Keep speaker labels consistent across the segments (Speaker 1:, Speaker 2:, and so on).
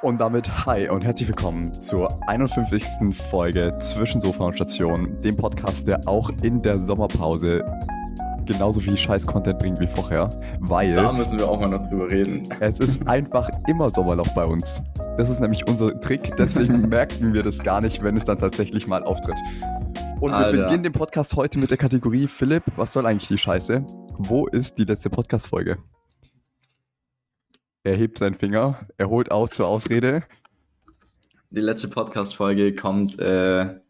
Speaker 1: Und damit hi und herzlich willkommen zur 51. Folge zwischen Sofa und Station, dem Podcast, der auch in der Sommerpause genauso viel Scheiß-Content bringt wie vorher, weil
Speaker 2: Da müssen wir auch mal noch drüber reden.
Speaker 1: es ist einfach immer Sommerloch bei uns. Das ist nämlich unser Trick, deswegen merken wir das gar nicht, wenn es dann tatsächlich mal auftritt. Und wir
Speaker 2: Alter.
Speaker 1: beginnen den Podcast heute mit der Kategorie Philipp, was soll eigentlich die Scheiße? Wo ist die letzte Podcast-Folge? Er hebt seinen Finger, er holt aus zur Ausrede.
Speaker 2: Die letzte Podcast-Folge kommt äh,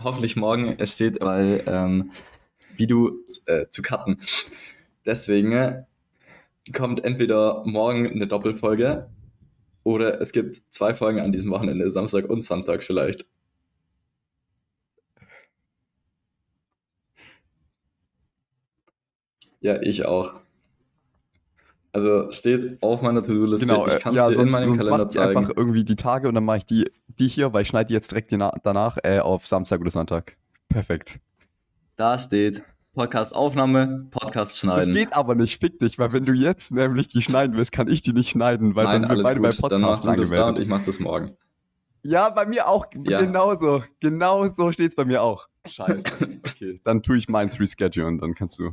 Speaker 2: hoffentlich morgen. Es steht, weil, ähm, wie du äh, zu cutten. Deswegen kommt entweder morgen eine Doppelfolge oder es gibt zwei Folgen an diesem Wochenende, Samstag und Sonntag vielleicht. Ja, ich auch. Also steht auf meiner To-Do-Liste.
Speaker 1: Genau,
Speaker 2: ich
Speaker 1: äh,
Speaker 2: kann es
Speaker 1: ja,
Speaker 2: dir in
Speaker 1: sonst,
Speaker 2: meinem
Speaker 1: sonst
Speaker 2: Kalender
Speaker 1: sie
Speaker 2: zeigen.
Speaker 1: einfach irgendwie die Tage und dann mache ich die, die hier, weil ich schneide die jetzt direkt dana- danach äh, auf Samstag oder Sonntag. Perfekt.
Speaker 2: Da steht Podcast-Aufnahme, Podcast
Speaker 1: Das
Speaker 2: schneiden.
Speaker 1: geht aber nicht, fick dich, weil wenn du jetzt nämlich die schneiden willst, kann ich die nicht schneiden, weil
Speaker 2: Nein,
Speaker 1: dann wir beide
Speaker 2: gut. Dann mach
Speaker 1: Podcast
Speaker 2: du das da und
Speaker 1: angemeldet.
Speaker 2: ich mach das morgen.
Speaker 1: Ja, bei mir auch
Speaker 2: Ja.
Speaker 1: genauso. Genau so steht es bei mir auch. Scheiße. Okay, dann tue ich meins reschedule und dann kannst du.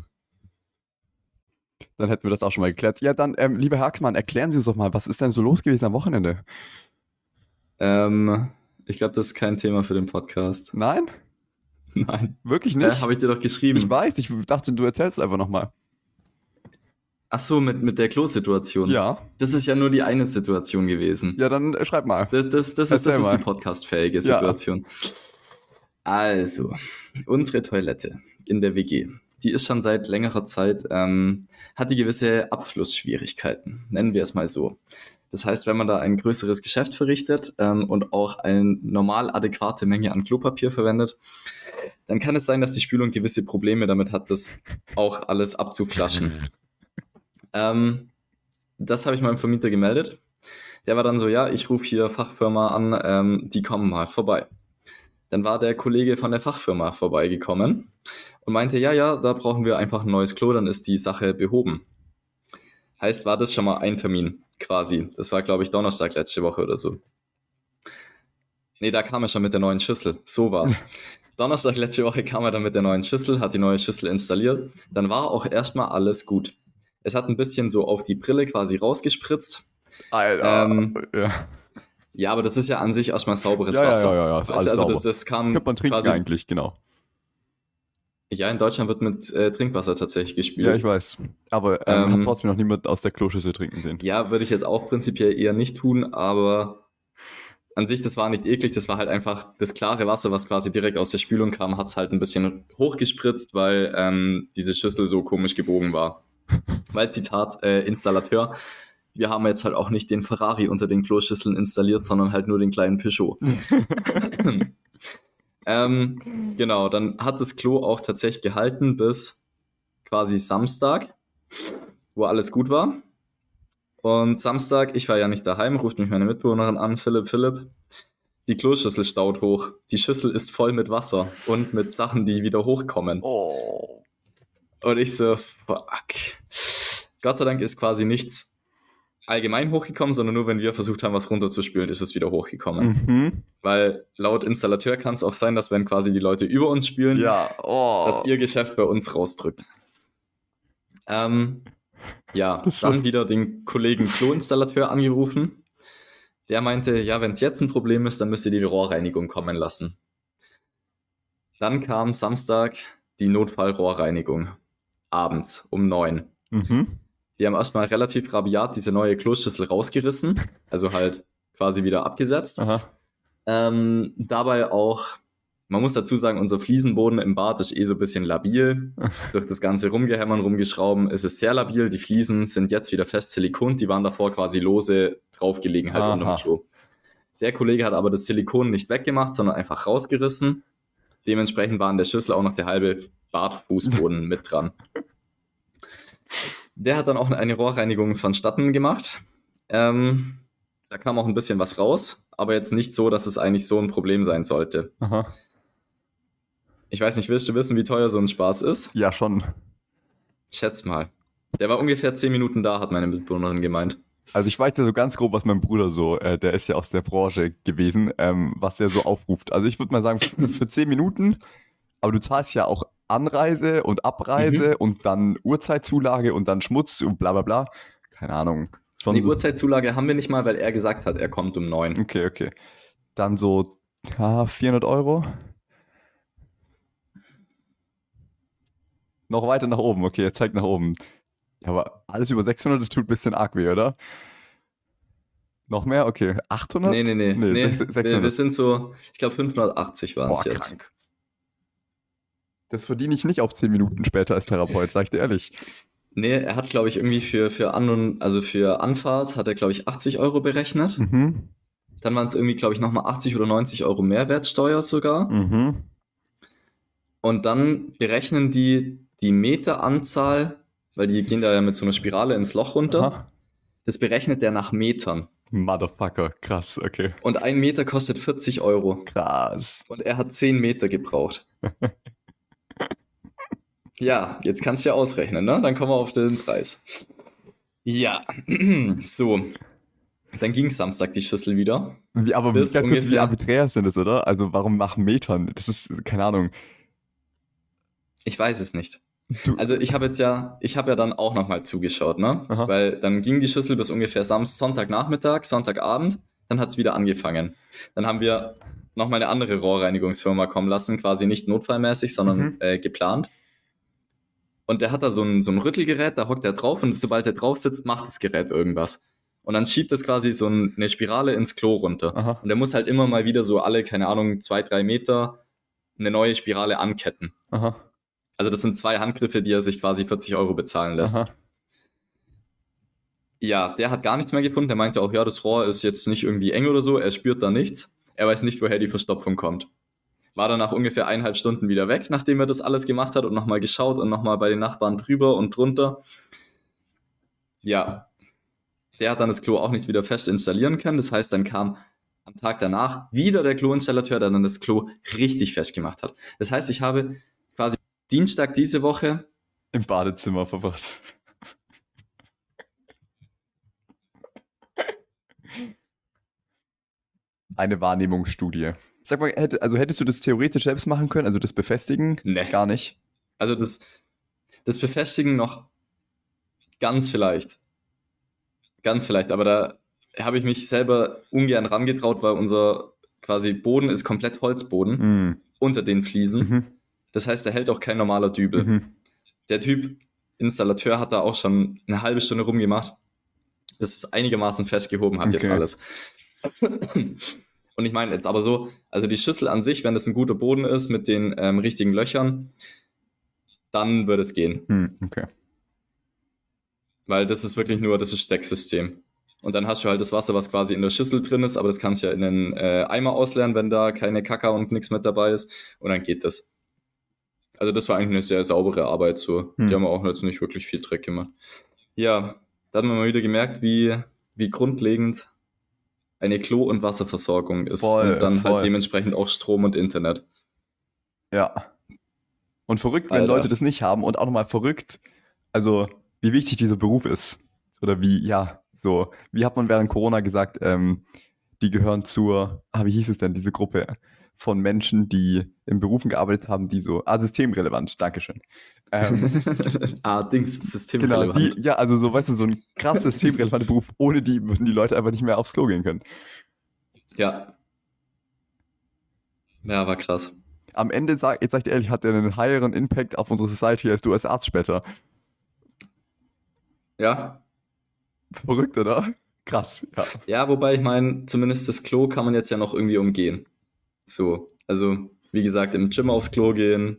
Speaker 1: Dann hätten wir das auch schon mal geklärt. Ja, dann, ähm, lieber Herr Axmann, erklären Sie uns doch mal, was ist denn so los gewesen am Wochenende?
Speaker 2: Ähm, ich glaube, das ist kein Thema für den Podcast.
Speaker 1: Nein?
Speaker 2: Nein.
Speaker 1: Wirklich nicht?
Speaker 2: Äh, Habe ich dir doch geschrieben.
Speaker 1: ich weiß, ich dachte, du erzählst einfach nochmal.
Speaker 2: Ach so, mit, mit der Klo-Situation.
Speaker 1: Ja.
Speaker 2: Das ist ja nur die eine Situation gewesen.
Speaker 1: Ja, dann äh, schreib mal.
Speaker 2: Das, das, das, ist, das ist die podcastfähige
Speaker 1: Ja.
Speaker 2: Situation. Also, unsere Toilette in der WG, die ist schon seit längerer Zeit, ähm, hat die gewisse Abflussschwierigkeiten, nennen wir es mal so. Das heißt, wenn man da ein größeres Geschäft verrichtet ähm, und auch eine normal adäquate Menge an Klopapier verwendet, dann kann es sein, dass die Spülung gewisse Probleme damit hat, das auch alles abzuflaschen. Ähm, das habe ich meinem Vermieter gemeldet. Der war dann so, ja, ich rufe hier Fachfirma an, ähm, die kommen mal vorbei. Dann war der Kollege von der Fachfirma vorbeigekommen und meinte, ja, ja, da brauchen wir einfach ein neues Klo, dann ist die Sache behoben. Heißt, war das schon mal ein Termin quasi. Das war, glaube ich, Donnerstag letzte Woche oder so. Nee, da kam er schon mit der neuen Schüssel. So war's. Donnerstag letzte Woche kam er dann mit der neuen Schüssel, hat die neue Schüssel installiert. Dann war auch erstmal alles gut. Es hat ein bisschen so auf die Brille quasi rausgespritzt.
Speaker 1: Alter.
Speaker 2: Ähm,
Speaker 1: ja.
Speaker 2: Ja, aber das ist ja an sich erstmal sauberes
Speaker 1: Ja, ja,
Speaker 2: Wasser.
Speaker 1: ja, ja, ja,
Speaker 2: Weißt du,
Speaker 1: alles
Speaker 2: also
Speaker 1: sauber.
Speaker 2: das, das kam
Speaker 1: Könnte man trinken
Speaker 2: quasi,
Speaker 1: eigentlich, genau.
Speaker 2: Ja, in Deutschland wird mit äh, Trinkwasser tatsächlich gespielt.
Speaker 1: Ja, ich weiß. Aber ähm,
Speaker 2: Ähm,
Speaker 1: trotzdem noch niemand aus der Kloschüssel trinken sehen.
Speaker 2: Ja, würde ich jetzt auch prinzipiell eher nicht tun, aber an sich, das war nicht eklig, das war halt einfach das klare Wasser, was quasi direkt aus der Spülung kam, hat es halt ein bisschen hochgespritzt, weil ähm, diese Schüssel so komisch gebogen war. weil, Zitat, äh, Installateur, wir haben jetzt halt auch nicht den Ferrari unter den Kloschüsseln installiert, sondern halt nur den kleinen Peugeot. ähm, genau, dann hat das Klo auch tatsächlich gehalten bis quasi Samstag, wo alles gut war. Und Samstag, ich war ja nicht daheim, ruft mich meine Mitbewohnerin an, Philipp, Philipp. Die Kloschüssel staut hoch. Die Schüssel ist voll mit Wasser und mit Sachen, die wieder hochkommen.
Speaker 1: Oh.
Speaker 2: Und ich so, fuck. Gott sei Dank ist quasi nichts allgemein hochgekommen, sondern nur, wenn wir versucht haben, was runterzuspülen, ist es wieder hochgekommen.
Speaker 1: Mhm.
Speaker 2: Weil laut Installateur kann es auch sein, dass wenn quasi die Leute über uns spülen,
Speaker 1: Ja, oh.
Speaker 2: dass ihr Geschäft bei uns rausdrückt. Ähm, ja,
Speaker 1: Das
Speaker 2: dann
Speaker 1: so-
Speaker 2: wieder den Kollegen Klo-Installateur angerufen. Der meinte, ja, wenn es jetzt ein Problem ist, dann müsst ihr die Rohrreinigung kommen lassen. Dann kam Samstag die Notfallrohrreinigung. Abends um neun.
Speaker 1: Mhm.
Speaker 2: Die haben erstmal relativ rabiat diese neue Kloschüssel rausgerissen, also halt quasi wieder abgesetzt. Ähm, dabei auch, man muss dazu sagen, unser Fliesenboden im Bad ist eh so ein bisschen labil. Durch das ganze Rumgehämmern, Rumgeschrauben ist es sehr labil. Die Fliesen sind jetzt wieder fest Silikon, die waren davor quasi lose draufgelegen halt
Speaker 1: Aha.
Speaker 2: unter dem Klo. Der Kollege hat aber das Silikon nicht weggemacht, sondern einfach rausgerissen. Dementsprechend war in der Schüssel auch noch der halbe Badfußboden mit dran. Der hat dann auch eine Rohrreinigung vonstatten gemacht. Ähm, da kam auch ein bisschen was raus, aber jetzt nicht so, dass es eigentlich so ein Problem sein sollte.
Speaker 1: Aha.
Speaker 2: Ich weiß nicht, willst du wissen, wie teuer so ein Spaß ist?
Speaker 1: Ja, schon.
Speaker 2: Schätz mal. Der war ungefähr 10 Minuten da, hat meine Mitbewohnerin gemeint.
Speaker 1: Also ich weiß ja so ganz grob, was mein Bruder so, äh, der ist ja aus der Branche gewesen, ähm, was der so aufruft. Also ich würde mal sagen, für, für 10 Minuten, aber du zahlst ja auch Anreise und Abreise
Speaker 2: Mhm.
Speaker 1: und dann Uhrzeitzulage und dann Schmutz und bla bla bla. Keine Ahnung. Schon
Speaker 2: Die
Speaker 1: so-
Speaker 2: Uhrzeitzulage haben wir nicht mal, weil er gesagt hat, er kommt um neun.
Speaker 1: Okay, okay. Dann so ja, 400 Euro. Noch weiter nach oben. Okay, er zeigt nach oben. Ja, aber alles über 600, das tut ein bisschen arg weh, oder? Noch mehr? Okay, 800?
Speaker 2: Nee, nee, nee.
Speaker 1: Nee,
Speaker 2: nee,
Speaker 1: sechs-
Speaker 2: wir,
Speaker 1: 600.
Speaker 2: wir sind so, ich glaube 580 waren es jetzt.
Speaker 1: krank. Das verdiene ich nicht auf 10 Minuten später als Therapeut, sag ich dir ehrlich.
Speaker 2: Nee, er hat, glaube ich, irgendwie für, für An- und, also für Anfahrt hat er, glaube ich, 80 Euro berechnet.
Speaker 1: Mhm.
Speaker 2: Dann waren es irgendwie, glaube ich, nochmal 80 oder 90 Euro Mehrwertsteuer sogar.
Speaker 1: Mhm.
Speaker 2: Und dann berechnen die die Meteranzahl, weil die gehen da ja mit so einer Spirale ins Loch runter.
Speaker 1: Aha.
Speaker 2: Das berechnet der nach Metern.
Speaker 1: Motherfucker, krass, okay.
Speaker 2: Und ein Meter kostet 40 Euro.
Speaker 1: Krass.
Speaker 2: Und er hat 10 Meter gebraucht. ja, jetzt kannst du ja ausrechnen, ne? Dann kommen wir auf den Preis. Ja, so. Dann ging Samstag die Schüssel wieder.
Speaker 1: Wie, aber
Speaker 2: Bis
Speaker 1: ganz kurz, wie arbiträr sind das, oder? Also warum nach Metern? Das ist, keine Ahnung.
Speaker 2: Ich weiß es nicht.
Speaker 1: Du-
Speaker 2: Also ich habe jetzt ja, ich habe ja dann auch nochmal zugeschaut, ne?
Speaker 1: Aha.
Speaker 2: Weil dann ging die Schüssel bis ungefähr Samstag, Sonntagnachmittag, Sonntagabend, dann hat es wieder angefangen. Dann haben wir nochmal eine andere Rohrreinigungsfirma kommen lassen, quasi nicht notfallmäßig, sondern
Speaker 1: Mhm.
Speaker 2: äh, geplant. Und der hat da so ein, so ein Rüttelgerät, da hockt er drauf und sobald er drauf sitzt, macht das Gerät irgendwas. Und dann schiebt es quasi so ein, eine Spirale ins Klo runter.
Speaker 1: Aha.
Speaker 2: Und er muss halt immer mal wieder so alle, keine Ahnung, zwei, drei Meter eine neue Spirale anketten.
Speaker 1: Aha.
Speaker 2: Also das sind zwei Handgriffe, die er sich quasi 40 Euro bezahlen lässt.
Speaker 1: Aha.
Speaker 2: Ja, der hat gar nichts mehr gefunden. Der meinte auch, ja, das Rohr ist jetzt nicht irgendwie eng oder so. Er spürt da nichts. Er weiß nicht, woher die Verstopfung kommt. War dann nach ungefähr eineinhalb Stunden wieder weg, nachdem er das alles gemacht hat und nochmal geschaut und nochmal bei den Nachbarn drüber und drunter. Ja, der hat dann das Klo auch nicht wieder fest installieren können. Das heißt, dann kam am Tag danach wieder der Kloinstallateur, der dann das Klo richtig fest gemacht hat. Das heißt, ich habe quasi Dienstag diese Woche
Speaker 1: Im Badezimmer verbracht. Eine Wahrnehmungsstudie. Sag mal, hätte, also hättest du das theoretisch selbst machen können, also das befestigen?
Speaker 2: Nee.
Speaker 1: Gar nicht.
Speaker 2: Also das, das Befestigen noch ganz vielleicht. Ganz vielleicht, aber da habe ich mich selber ungern rangetraut, weil unser quasi Boden ist komplett Holzboden
Speaker 1: Mhm.
Speaker 2: unter den Fliesen.
Speaker 1: Mhm.
Speaker 2: Das heißt, da hält auch kein normaler Dübel.
Speaker 1: Mhm.
Speaker 2: Der Typ, Installateur, hat da auch schon eine halbe Stunde rumgemacht, bis es einigermaßen festgehoben hat jetzt
Speaker 1: Okay.
Speaker 2: alles. Und ich meine jetzt aber so, also die Schüssel an sich, wenn das ein guter Boden ist mit den ähm, richtigen Löchern, dann würde es gehen.
Speaker 1: Mhm. Okay.
Speaker 2: Weil das ist wirklich nur, das ist Stecksystem. Und dann hast du halt das Wasser, was quasi in der Schüssel drin ist, aber das kannst du ja in den äh, Eimer ausleeren, wenn da keine Kaka und nichts mit dabei ist. Und dann geht das. Also das war eigentlich eine sehr saubere Arbeit so.
Speaker 1: Hm.
Speaker 2: Die haben auch jetzt nicht wirklich viel Dreck gemacht. Ja, da hat man mal wieder gemerkt, wie, wie grundlegend eine Klo- und Wasserversorgung ist.
Speaker 1: Voll,
Speaker 2: und dann
Speaker 1: voll.
Speaker 2: halt dementsprechend auch Strom und Internet.
Speaker 1: Ja. Und verrückt, wenn
Speaker 2: Alter.
Speaker 1: Leute das nicht haben und auch nochmal verrückt, also wie wichtig dieser Beruf ist. Oder wie, ja, so, wie hat man während Corona gesagt, ähm, die gehören zur, ah, wie hieß es denn, diese Gruppe von Menschen, die in Berufen gearbeitet haben, die so, ah, systemrelevant, Dankeschön. Ähm,
Speaker 2: ah, Dings,
Speaker 1: genau,
Speaker 2: systemrelevant.
Speaker 1: die, ja, also so, weißt du, so ein krass systemrelevanter Beruf, ohne die würden die Leute einfach nicht mehr aufs Klo gehen können.
Speaker 2: Ja. Ja, war krass.
Speaker 1: Am Ende, sag, jetzt sag ich dir ehrlich, hat er einen höheren Impact auf unsere Society als du als Arzt später.
Speaker 2: Ja,
Speaker 1: Verrückt, oder? Krass, ja.
Speaker 2: Ja, wobei ich meine, zumindest das Klo kann man jetzt ja noch irgendwie umgehen. So, also wie gesagt, im Gym aufs Klo gehen,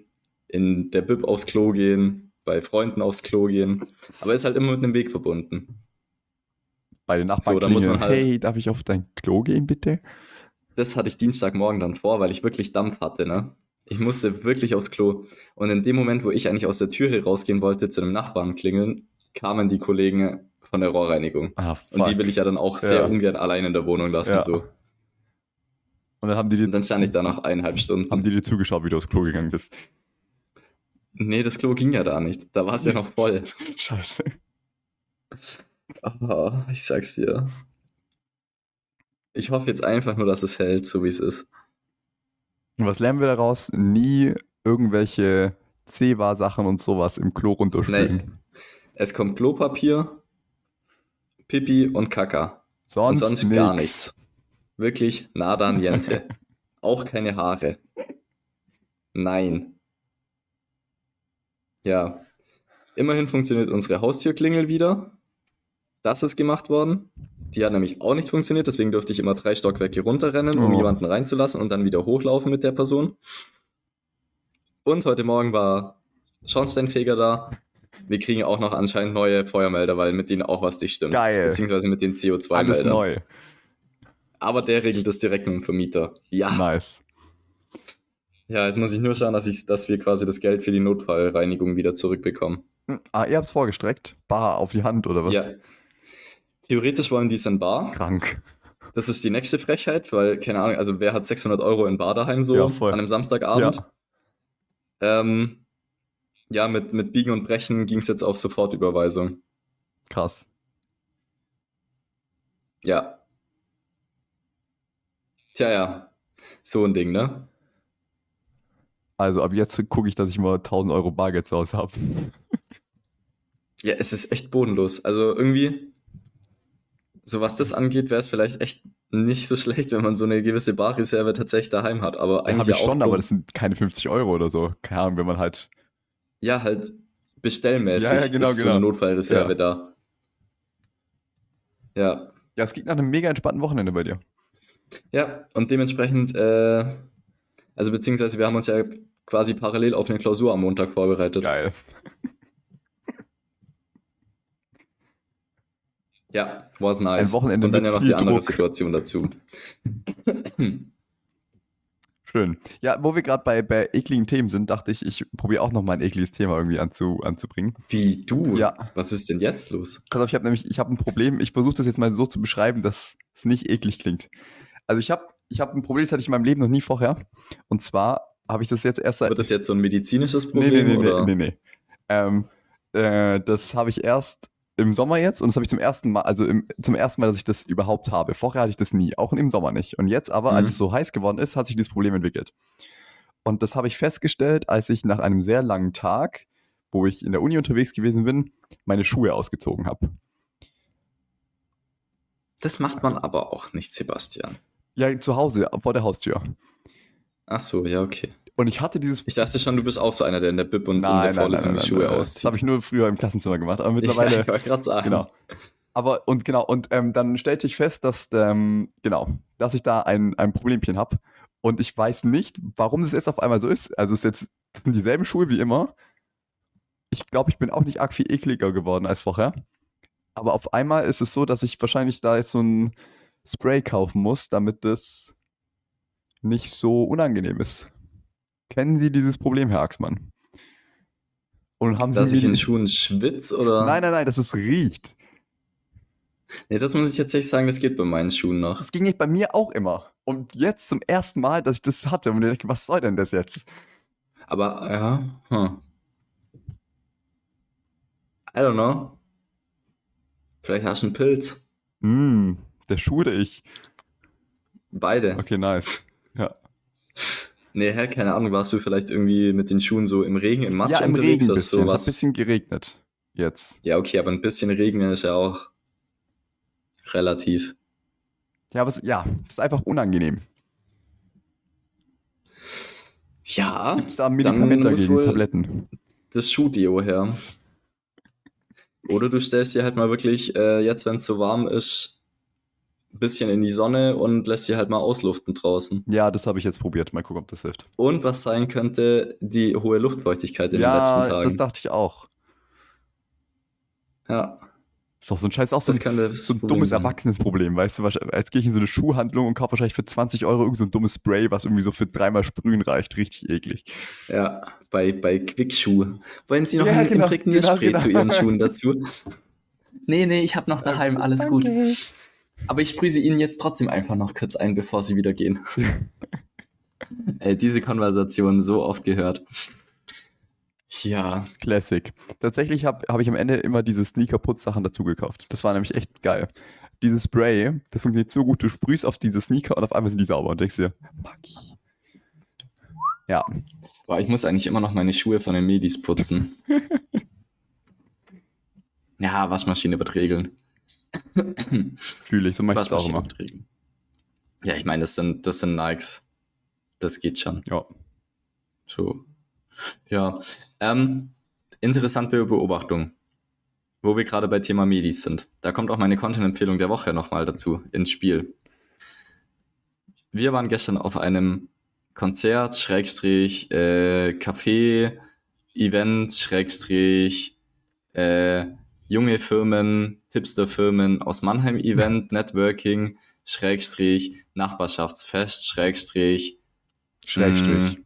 Speaker 2: in der Bib aufs Klo gehen, bei Freunden aufs Klo gehen, aber ist halt immer mit einem Weg verbunden.
Speaker 1: Bei den Nachbarn
Speaker 2: So, da muss man halt-
Speaker 1: hey, darf ich auf dein Klo gehen, bitte?
Speaker 2: Das hatte ich Dienstagmorgen dann vor, weil ich wirklich Dampf hatte, ne? Ich musste wirklich aufs Klo. Und in dem Moment, wo ich eigentlich aus der Türe rausgehen wollte, zu einem Nachbarn klingeln, kamen die Kollegen von der Rohrreinigung.
Speaker 1: Ah,
Speaker 2: Und die will ich ja dann auch sehr
Speaker 1: Ja.
Speaker 2: ungern allein in der Wohnung lassen.
Speaker 1: Ja.
Speaker 2: So.
Speaker 1: Und dann haben die,
Speaker 2: Und
Speaker 1: dir,
Speaker 2: dann stand ich da noch eineinhalb Stunden.
Speaker 1: haben die dir zugeschaut, wie du aufs Klo gegangen bist.
Speaker 2: Nee, das Klo ging ja da nicht. Da war es ja noch voll.
Speaker 1: Scheiße.
Speaker 2: Oh, ich sag's dir. Ich hoffe jetzt einfach nur, dass es hält, so wie es ist.
Speaker 1: Und was lernen wir daraus? Nie irgendwelche Zewa-Sachen und sowas im Klo runterspülen.
Speaker 2: Nee. Es kommt Klopapier, Pipi und Kaka.
Speaker 1: Sonst,
Speaker 2: und sonst
Speaker 1: nix.
Speaker 2: gar nichts. Wirklich nada niente. Auch keine Haare. Nein. Ja. Immerhin funktioniert unsere Haustürklingel wieder. Das ist gemacht worden. Die hat nämlich auch nicht funktioniert, deswegen durfte ich immer drei Stockwerke runterrennen, um
Speaker 1: Oh.
Speaker 2: jemanden reinzulassen und dann wieder hochlaufen mit der Person. Und heute Morgen war Schornsteinfeger da. Wir kriegen auch noch anscheinend neue Feuermelder, weil mit denen auch was nicht stimmt.
Speaker 1: Geil.
Speaker 2: Beziehungsweise mit den
Speaker 1: Alles
Speaker 2: CO2-Meldern.
Speaker 1: neu.
Speaker 2: Aber der regelt das direkt mit dem Vermieter. Ja.
Speaker 1: Nice.
Speaker 2: Ja, jetzt muss ich nur schauen, dass, ich, dass wir quasi das Geld für die Notfallreinigung wieder zurückbekommen.
Speaker 1: Ah, ihr habt's vorgestreckt? Bar auf die Hand oder was?
Speaker 2: Ja. Theoretisch wollen die es in Bar.
Speaker 1: Krank.
Speaker 2: Das ist die nächste Frechheit, weil, keine Ahnung, also wer hat 600 Euro in Bar daheim so
Speaker 1: Ja, voll.
Speaker 2: an einem Samstagabend?
Speaker 1: Ja.
Speaker 2: Ähm, ja, mit, mit Biegen und Brechen ging es jetzt auf Sofortüberweisung.
Speaker 1: Krass.
Speaker 2: Ja. Tja, ja. So ein Ding, ne?
Speaker 1: Also ab jetzt gucke ich, dass ich mal 1000 Euro Bargeld zu Hause habe.
Speaker 2: Ja, es ist echt bodenlos. Also irgendwie, so was das angeht, wäre es vielleicht echt nicht so schlecht, wenn man so eine gewisse Barreserve tatsächlich daheim hat. Aber eigentlich
Speaker 1: Habe ich
Speaker 2: ja auch
Speaker 1: schon, aber das sind keine 50 Euro oder so. Keine Ahnung, wenn man halt.
Speaker 2: Ja, halt bestellmäßig
Speaker 1: Ja, ja, genau,
Speaker 2: ist so
Speaker 1: genau.
Speaker 2: eine Notfallreserve
Speaker 1: Ja.
Speaker 2: da. Ja.
Speaker 1: Ja, es geht nach einem mega entspannten Wochenende bei dir.
Speaker 2: Ja, und dementsprechend, äh, also beziehungsweise wir haben uns ja quasi parallel auf eine Klausur am Montag vorbereitet.
Speaker 1: Geil.
Speaker 2: Ja, was nice.
Speaker 1: Ein Wochenende
Speaker 2: und dann ja noch die andere
Speaker 1: Druck.
Speaker 2: Situation dazu.
Speaker 1: Schön. Ja, wo wir gerade bei, bei ekligen Themen sind, dachte ich, ich probiere auch noch mal ein ekliges Thema irgendwie anzu, anzubringen.
Speaker 2: Wie du?
Speaker 1: Ja.
Speaker 2: Was ist denn jetzt los?
Speaker 1: Pass auf, ich habe nämlich, ich habe ein Problem. Ich versuche das jetzt mal so zu beschreiben, dass es nicht eklig klingt. Also ich habe ich hab ein Problem, das hatte ich in meinem Leben noch nie vorher. Und zwar habe ich das jetzt erst seit...
Speaker 2: Wird das jetzt so ein medizinisches
Speaker 1: Nee,
Speaker 2: Problem?
Speaker 1: nee, nee,
Speaker 2: oder?
Speaker 1: nee, nee, nee. Ähm, äh, das habe ich erst im Sommer jetzt und das habe ich zum ersten Mal, also im, zum ersten Mal, dass ich das überhaupt habe. Vorher hatte ich das nie, auch im Sommer nicht. Und jetzt aber, als
Speaker 2: Mhm.
Speaker 1: es so heiß geworden ist, hat sich dieses Problem entwickelt. Und das habe ich festgestellt, als ich nach einem sehr langen Tag, wo ich in der Uni unterwegs gewesen bin, meine Schuhe ausgezogen habe.
Speaker 2: Das macht man aber auch nicht, Sebastian.
Speaker 1: Ja, zu Hause, vor der Haustür.
Speaker 2: Ach so, ja, okay.
Speaker 1: Und ich hatte dieses
Speaker 2: Ich dachte schon, du bist auch so einer, der in der Bib und in der
Speaker 1: Nein, nein, nein,
Speaker 2: Vorlesung
Speaker 1: nein,
Speaker 2: die Schuhe
Speaker 1: nein, Das
Speaker 2: auszieht.
Speaker 1: habe ich nur früher im Klassenzimmer gemacht, aber
Speaker 2: ja,
Speaker 1: mittlerweile
Speaker 2: ich wollte gerade sagen.
Speaker 1: Genau. Aber und genau, und ähm, dann stellte ich fest, dass, ähm, genau, dass ich da ein, ein Problemchen habe. Und ich weiß nicht, warum das jetzt auf einmal so ist. Also es ist jetzt, das sind dieselben Schuhe wie immer. Ich glaube, ich bin auch nicht arg viel ekliger geworden als vorher. Aber auf einmal ist es so, dass ich wahrscheinlich da jetzt so ein Spray kaufen muss, damit das nicht so unangenehm ist. Kennen Sie dieses Problem, Herr Axmann? Und haben
Speaker 2: Dass
Speaker 1: Sie
Speaker 2: ich in
Speaker 1: die-
Speaker 2: Schuhen schwitze oder?
Speaker 1: Nein, nein, nein, dass es riecht.
Speaker 2: Nee, das muss ich tatsächlich sagen, das geht bei meinen Schuhen noch.
Speaker 1: Das ging nicht bei mir auch immer. Und jetzt zum ersten Mal, dass ich das hatte. Und ich dachte, was soll denn das jetzt?
Speaker 2: Aber, ja, hm. I don't know. Vielleicht hast du einen Pilz.
Speaker 1: Mm, der Schuh oder ich?
Speaker 2: Beide.
Speaker 1: Okay, nice. Ja,
Speaker 2: Nee, hä, keine Ahnung, warst du vielleicht irgendwie mit den Schuhen so im Regen, im Matsch
Speaker 1: ja im
Speaker 2: unterwegs?
Speaker 1: Regen ein
Speaker 2: dass
Speaker 1: bisschen. Es hat
Speaker 2: sowas-
Speaker 1: ein bisschen geregnet. Jetzt.
Speaker 2: Ja, okay, aber ein bisschen Regen ist ja auch relativ.
Speaker 1: Ja, aber es, ja, es ist einfach unangenehm.
Speaker 2: Ja,
Speaker 1: Gibt es da Medikamente dagegen,
Speaker 2: wohl-
Speaker 1: Tabletten?
Speaker 2: das Schuhdeo her. Oder du stellst dir halt mal wirklich, äh, jetzt wenn es so warm ist, ein bisschen in die Sonne und lässt sie halt mal ausluften draußen.
Speaker 1: Ja, das habe ich jetzt probiert. Mal gucken, ob das hilft.
Speaker 2: Und was sein könnte, die hohe Luftfeuchtigkeit in den
Speaker 1: ja,
Speaker 2: letzten
Speaker 1: das
Speaker 2: Tagen.
Speaker 1: dachte ich auch.
Speaker 2: ja,
Speaker 1: Ist doch so ein Scheiß, auch so
Speaker 2: das
Speaker 1: ein,
Speaker 2: das
Speaker 1: so ein dummes
Speaker 2: sein.
Speaker 1: Erwachsenenproblem, weißt du? wahrscheinlich- Jetzt gehe ich in so eine Schuhhandlung und kaufe wahrscheinlich für 20 Euro irgend so ein dummes Spray, was irgendwie so für dreimal sprühen reicht. Richtig eklig.
Speaker 2: Ja, bei, bei Quickschuh. Wollen Sie noch
Speaker 1: Ja,
Speaker 2: ein
Speaker 1: genau,
Speaker 2: Imprägnierspray
Speaker 1: genau,
Speaker 2: zu
Speaker 1: genau.
Speaker 2: Ihren Schuhen dazu? Nee, nee, ich habe noch daheim alles gut. Aber ich sprühe sie Ihnen jetzt trotzdem einfach noch kurz ein, bevor Sie wieder gehen. Ey, diese Konversation so oft gehört. Ja.
Speaker 1: Classic. Tatsächlich habe hab ich am Ende immer diese Sneaker-Putzsachen dazu gekauft. Das war nämlich echt geil. Dieses Spray, das funktioniert so gut. Du sprühst auf diese Sneaker und auf einmal sind die sauber und denkst dir, Magie. Ja.
Speaker 2: Boah, ich muss eigentlich immer noch meine Schuhe von den Medis putzen. ja, Waschmaschine wird regeln.
Speaker 1: Fühle ich, so mache ich es auch immer.
Speaker 2: regeln. Ja, ich meine, das sind, das sind Nikes. Das geht schon.
Speaker 1: Ja.
Speaker 2: So. Ja. Ähm, interessante Beobachtung. Wo wir gerade bei Thema Medis sind. Da kommt auch meine Content-Empfehlung der Woche nochmal dazu ins Spiel. Wir waren gestern auf einem Konzert, Schrägstrich, äh, Café, Event, Schrägstrich, äh, junge Firmen, Hipster-Firmen aus Mannheim Event, Networking, Schrägstrich, Nachbarschaftsfest, Schrägstrich,
Speaker 1: Schrägstrich.
Speaker 2: Mm,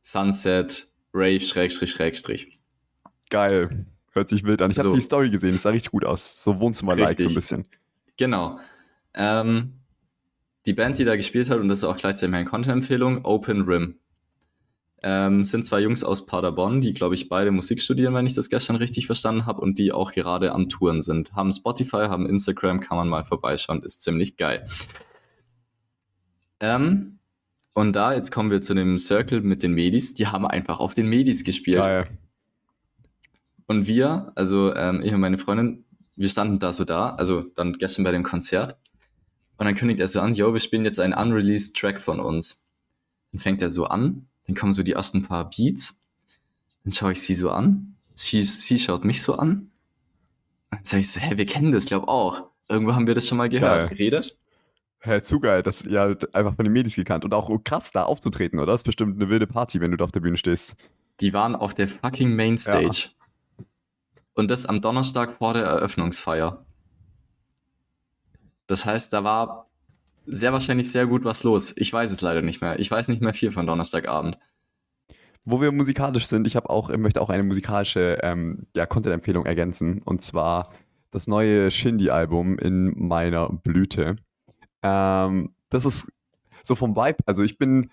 Speaker 2: Sunset, Rave, Schrägstrich, Schrägstrich.
Speaker 1: Geil. Hört sich wild an. Ich habe
Speaker 2: So.
Speaker 1: die Story gesehen. Das sah richtig gut aus. So Wohnzimmer-like so ein bisschen.
Speaker 2: Genau. Ähm, die Band, die da gespielt hat, und das ist auch gleichzeitig meine Content-Empfehlung, Open Rim. Ähm, sind zwei Jungs aus Paderborn, die, glaube ich, beide Musik studieren, wenn ich das gestern richtig verstanden habe, und die auch gerade am Touren sind. Haben Spotify, haben Instagram, kann man mal vorbeischauen, ist ziemlich geil. Ähm, und da, jetzt kommen wir zu dem Circle mit den Medis, die haben einfach auf den Medis gespielt.
Speaker 1: Geil.
Speaker 2: Und wir, also ähm, ich und meine Freundin, wir standen da so da, also dann gestern bei dem Konzert. Und dann kündigt er so an, yo, wir spielen jetzt einen unreleased Track von uns. Dann fängt er so an, dann kommen so die ersten paar Beats. Dann schaue ich sie so an, sie, sie schaut mich so an. Dann sage ich so, hä, wir kennen das, glaub auch. Irgendwo haben wir das schon mal gehört,
Speaker 1: Geil.
Speaker 2: geredet.
Speaker 1: Hä, zu geil. Das ja einfach von den Medis gekannt. Und auch krass, da aufzutreten, oder? Das ist bestimmt eine wilde Party, wenn du da auf der Bühne stehst.
Speaker 2: Die waren auf der fucking Mainstage. Und das am Donnerstag vor der Eröffnungsfeier. Das heißt, da war sehr wahrscheinlich sehr gut was los. Ich weiß es leider nicht mehr. Ich weiß nicht mehr viel von Donnerstagabend.
Speaker 1: Wo wir musikalisch sind, ich habe auch, ich möchte auch eine musikalische ähm, ja, Content-Empfehlung ergänzen. Und zwar das neue Shindy-Album in meiner Blüte. Ähm, das ist so vom Vibe, also ich bin,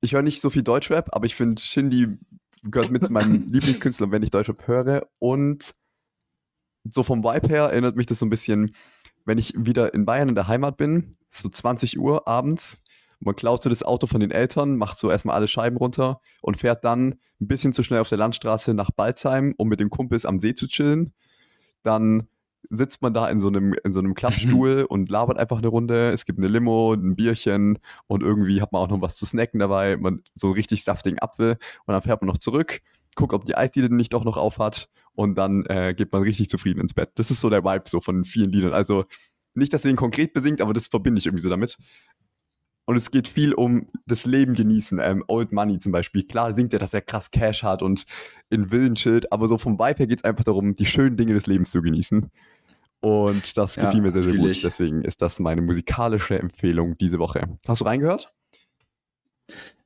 Speaker 1: ich höre nicht so viel Deutschrap, aber ich finde Shindy gehört mit zu meinen Lieblingskünstlern, wenn ich Deutschrap höre. Und so vom Vibe her erinnert mich das so ein bisschen, wenn ich wieder in Bayern in der Heimat bin, so 20 Uhr abends, man klaut so das Auto von den Eltern, macht so erstmal alle Scheiben runter und fährt dann ein bisschen zu schnell auf der Landstraße nach Balzheim, um mit den Kumpels am See zu chillen. Dann sitzt man da in so einem, in so einem Klappstuhl und labert einfach eine Runde. Es gibt eine Limo, ein Bierchen und irgendwie hat man auch noch was zu snacken dabei. Man so einen richtig saftigen Apfel und dann fährt man noch zurück, guckt, ob die Eisdiele nicht doch noch auf hat und dann äh, geht man richtig zufrieden ins Bett. Das ist so der Vibe so von vielen Liedern. Also nicht, dass er ihn konkret besingt, aber das verbinde ich irgendwie so damit. Und es geht viel um das Leben genießen. Ähm, Old Money zum Beispiel. Klar singt er, dass er krass Cash hat und in Villen chillt, aber so vom Vibe her geht es einfach darum, die schönen Dinge des Lebens zu genießen. Und das
Speaker 2: Ja,
Speaker 1: gefiel mir sehr, sehr gut.
Speaker 2: ich.
Speaker 1: Deswegen ist das meine musikalische Empfehlung diese Woche. Hast du reingehört?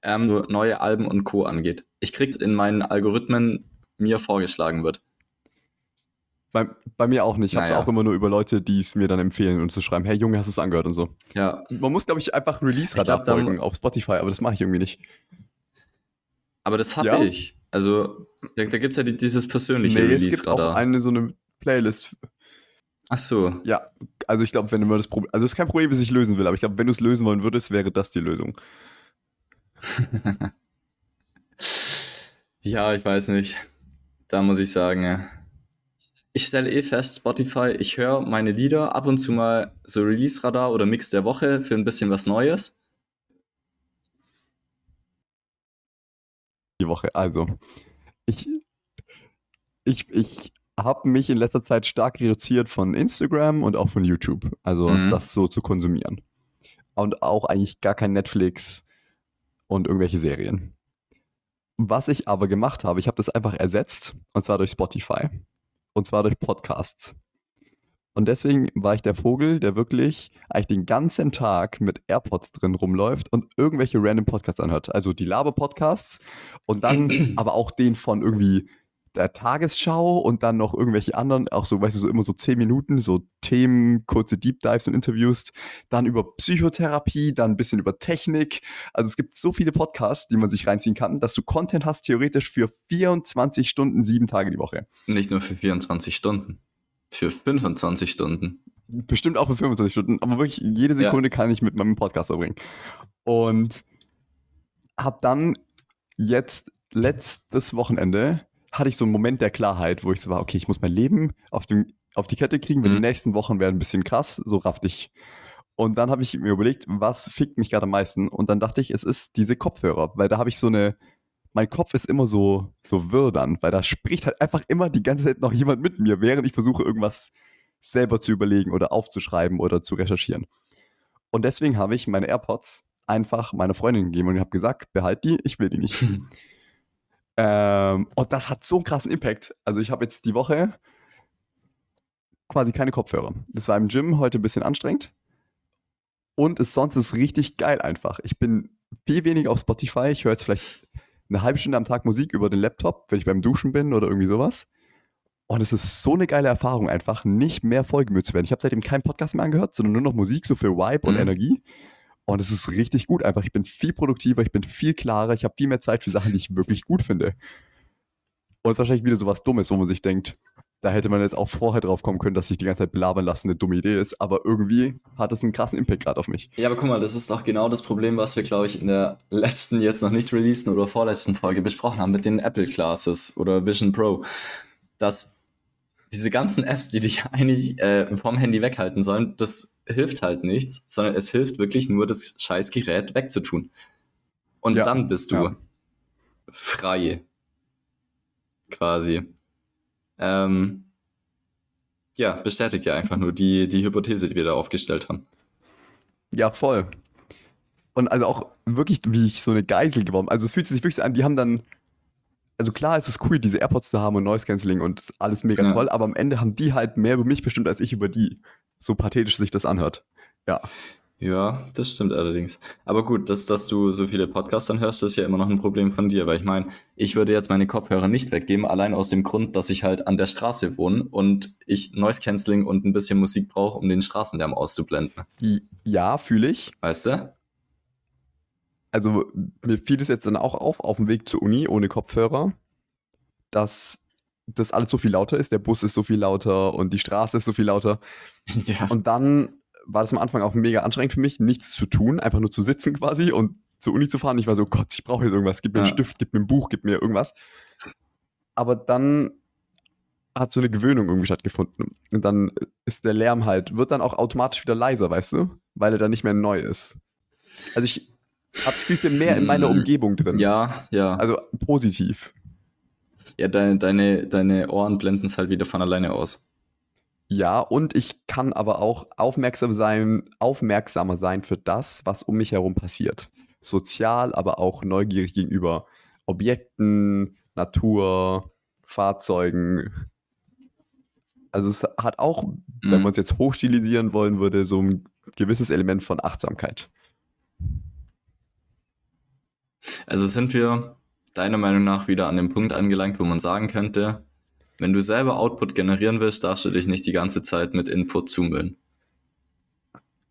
Speaker 2: Ähm, nur neue Alben und Co. angeht. Ich krieg in meinen Algorithmen mir vorgeschlagen wird.
Speaker 1: Bei, bei mir auch nicht. Ich habe es
Speaker 2: Naja.
Speaker 1: auch immer nur über Leute, die es mir dann empfehlen und zu schreiben, hey Junge, hast du es angehört und so.
Speaker 2: Ja,
Speaker 1: Man muss, glaube ich, einfach Release-Radar folgen auf Spotify, aber das mache ich irgendwie nicht.
Speaker 2: aber das habe
Speaker 1: Ja?
Speaker 2: ich. Also, da, da gibt es ja die, dieses persönliche
Speaker 1: Nee, es gibt auch
Speaker 2: Release-Radar.
Speaker 1: eine so eine Playlist
Speaker 2: Ach so.
Speaker 1: Ja, also ich glaube, wenn du mal das Problem, also es ist kein Problem, das ich lösen will, aber ich glaube, wenn du es lösen wollen würdest, wäre das die Lösung.
Speaker 2: Ja, ich weiß nicht. Da muss ich sagen, ja. Ich stelle eh fest, Spotify, ich höre meine Lieder ab und zu mal so Release-Radar oder Mix der Woche für ein bisschen was Neues.
Speaker 1: Die Woche. Also, ich, ich, ich habe mich in letzter Zeit stark reduziert von Instagram und auch von YouTube. Also,
Speaker 2: Mhm.
Speaker 1: das so zu konsumieren. Und auch eigentlich gar kein Netflix und irgendwelche Serien. Was ich aber gemacht habe, ich habe das einfach ersetzt, und zwar durch Spotify. Und zwar durch Podcasts. Und deswegen war ich der Vogel, der wirklich eigentlich den ganzen Tag mit AirPods drin rumläuft und irgendwelche random Podcasts anhört. Also die Laber-Podcasts und dann aber auch den von irgendwie der Tagesschau und dann noch irgendwelche anderen, auch so, weißt du, so immer so zehn Minuten, so Themen, kurze Deep Dives und Interviews, dann über Psychotherapie, dann ein bisschen über Technik. Also es gibt so viele Podcasts, die man sich reinziehen kann, dass du Content hast, theoretisch für 24 Stunden, sieben Tage die Woche.
Speaker 2: Nicht nur für 24 Stunden, für 25 Stunden.
Speaker 1: Bestimmt auch für 25 Stunden, aber wirklich jede Sekunde ja. kann ich mit meinem Podcast verbringen. Und hab dann jetzt letztes Wochenende hatte ich so einen Moment der Klarheit, wo ich so war, okay, ich muss mein Leben auf, dem, auf die Kette kriegen, weil mhm. die nächsten Wochen werden ein bisschen krass, so raff dich. Und dann habe ich mir überlegt, was fickt mich gerade am meisten? Und dann dachte ich, es ist diese Kopfhörer, weil da habe ich so eine, mein Kopf ist immer so, so wirr dann, weil da spricht halt einfach immer die ganze Zeit noch jemand mit mir, während ich versuche, irgendwas selber zu überlegen oder aufzuschreiben oder zu recherchieren. Und deswegen habe ich meine AirPods einfach meiner Freundin gegeben und habe gesagt, behalt die, ich will die nicht. Ähm, und das hat so einen krassen Impact. Also ich habe jetzt die Woche quasi keine Kopfhörer. Das war im Gym heute ein bisschen anstrengend. Und es sonst ist richtig geil einfach. Ich bin viel weniger auf Spotify. Ich höre jetzt vielleicht eine halbe Stunde am Tag Musik über den Laptop, wenn ich beim Duschen bin oder irgendwie sowas. Und es ist so eine geile Erfahrung einfach, nicht mehr vollgemüht zu werden. Ich habe seitdem keinen Podcast mehr angehört, sondern nur noch Musik, so für Vibe mhm. und Energie. Und es ist richtig gut einfach. Ich bin viel produktiver, ich bin viel klarer, ich habe viel mehr Zeit für Sachen, die ich wirklich gut finde. Und wahrscheinlich wieder so was Dummes, wo man sich denkt, da hätte man jetzt auch vorher drauf kommen können, dass sich die ganze Zeit belabern lassen eine dumme Idee ist, aber irgendwie hat es einen krassen Impact gerade auf mich.
Speaker 2: Ja, aber guck mal, das ist auch genau das Problem, was wir, glaube ich, in der letzten, jetzt noch nicht releaseden oder vorletzten Folge besprochen haben mit den Apple Classes oder Vision Pro. Dass diese ganzen Apps, die dich eigentlich äh, vom Handy weghalten sollen, das hilft halt nichts, sondern es hilft wirklich nur, das scheiß Gerät wegzutun. Und ja, dann bist du ja. frei. Quasi. Ähm, ja, bestätigt ja einfach nur die, die Hypothese, die wir da aufgestellt haben.
Speaker 1: Ja, voll. Und also auch wirklich, wie ich so eine Geisel geworden Also es fühlt sich wirklich an, die haben dann also klar ist es cool, diese AirPods zu haben und Noise Cancelling und alles mega ja. toll, aber am Ende haben die halt mehr über mich bestimmt als ich über die. So pathetisch sich das anhört. Ja.
Speaker 2: Ja, das stimmt allerdings. Aber gut, dass, dass du so viele Podcasts dann hörst, ist ja immer noch ein Problem von dir, weil ich meine, ich würde jetzt meine Kopfhörer nicht weggeben, allein aus dem Grund, dass ich halt an der Straße wohne und ich Noise Cancelling und ein bisschen Musik brauche, um den Straßenlärm auszublenden.
Speaker 1: Ja, fühle ich.
Speaker 2: Weißt du?
Speaker 1: also mir fiel es jetzt dann auch auf, auf dem Weg zur Uni ohne Kopfhörer, dass das alles so viel lauter ist, der Bus ist so viel lauter und die Straße ist so viel lauter. Ja. Und dann war das am Anfang auch mega anstrengend für mich, nichts zu tun, einfach nur zu sitzen quasi und zur Uni zu fahren. Ich war so, Gott, ich brauche jetzt irgendwas, gib mir ja. einen Stift, gib mir ein Buch, gib mir irgendwas. Aber dann hat so eine Gewöhnung irgendwie stattgefunden. Und dann ist der Lärm halt, wird dann auch automatisch wieder leiser, weißt du? Weil er dann nicht mehr neu ist. Also ich, hab's viel, viel mehr in meiner mm, Umgebung drin.
Speaker 2: Ja, ja.
Speaker 1: Also positiv.
Speaker 2: Ja, deine, deine, deine Ohren blenden es halt wieder von alleine aus.
Speaker 1: Ja, und ich kann aber auch aufmerksam sein, aufmerksamer sein für das, was um mich herum passiert. Sozial, aber auch neugierig gegenüber Objekten, Natur, Fahrzeugen. Also es hat auch, mhm. wenn wir uns jetzt hochstilisieren wollen würde, so ein gewisses Element von Achtsamkeit.
Speaker 2: Also sind wir deiner Meinung nach wieder an dem Punkt angelangt, wo man sagen könnte, wenn du selber Output generieren willst, darfst du dich nicht die ganze Zeit mit Input zumüllen.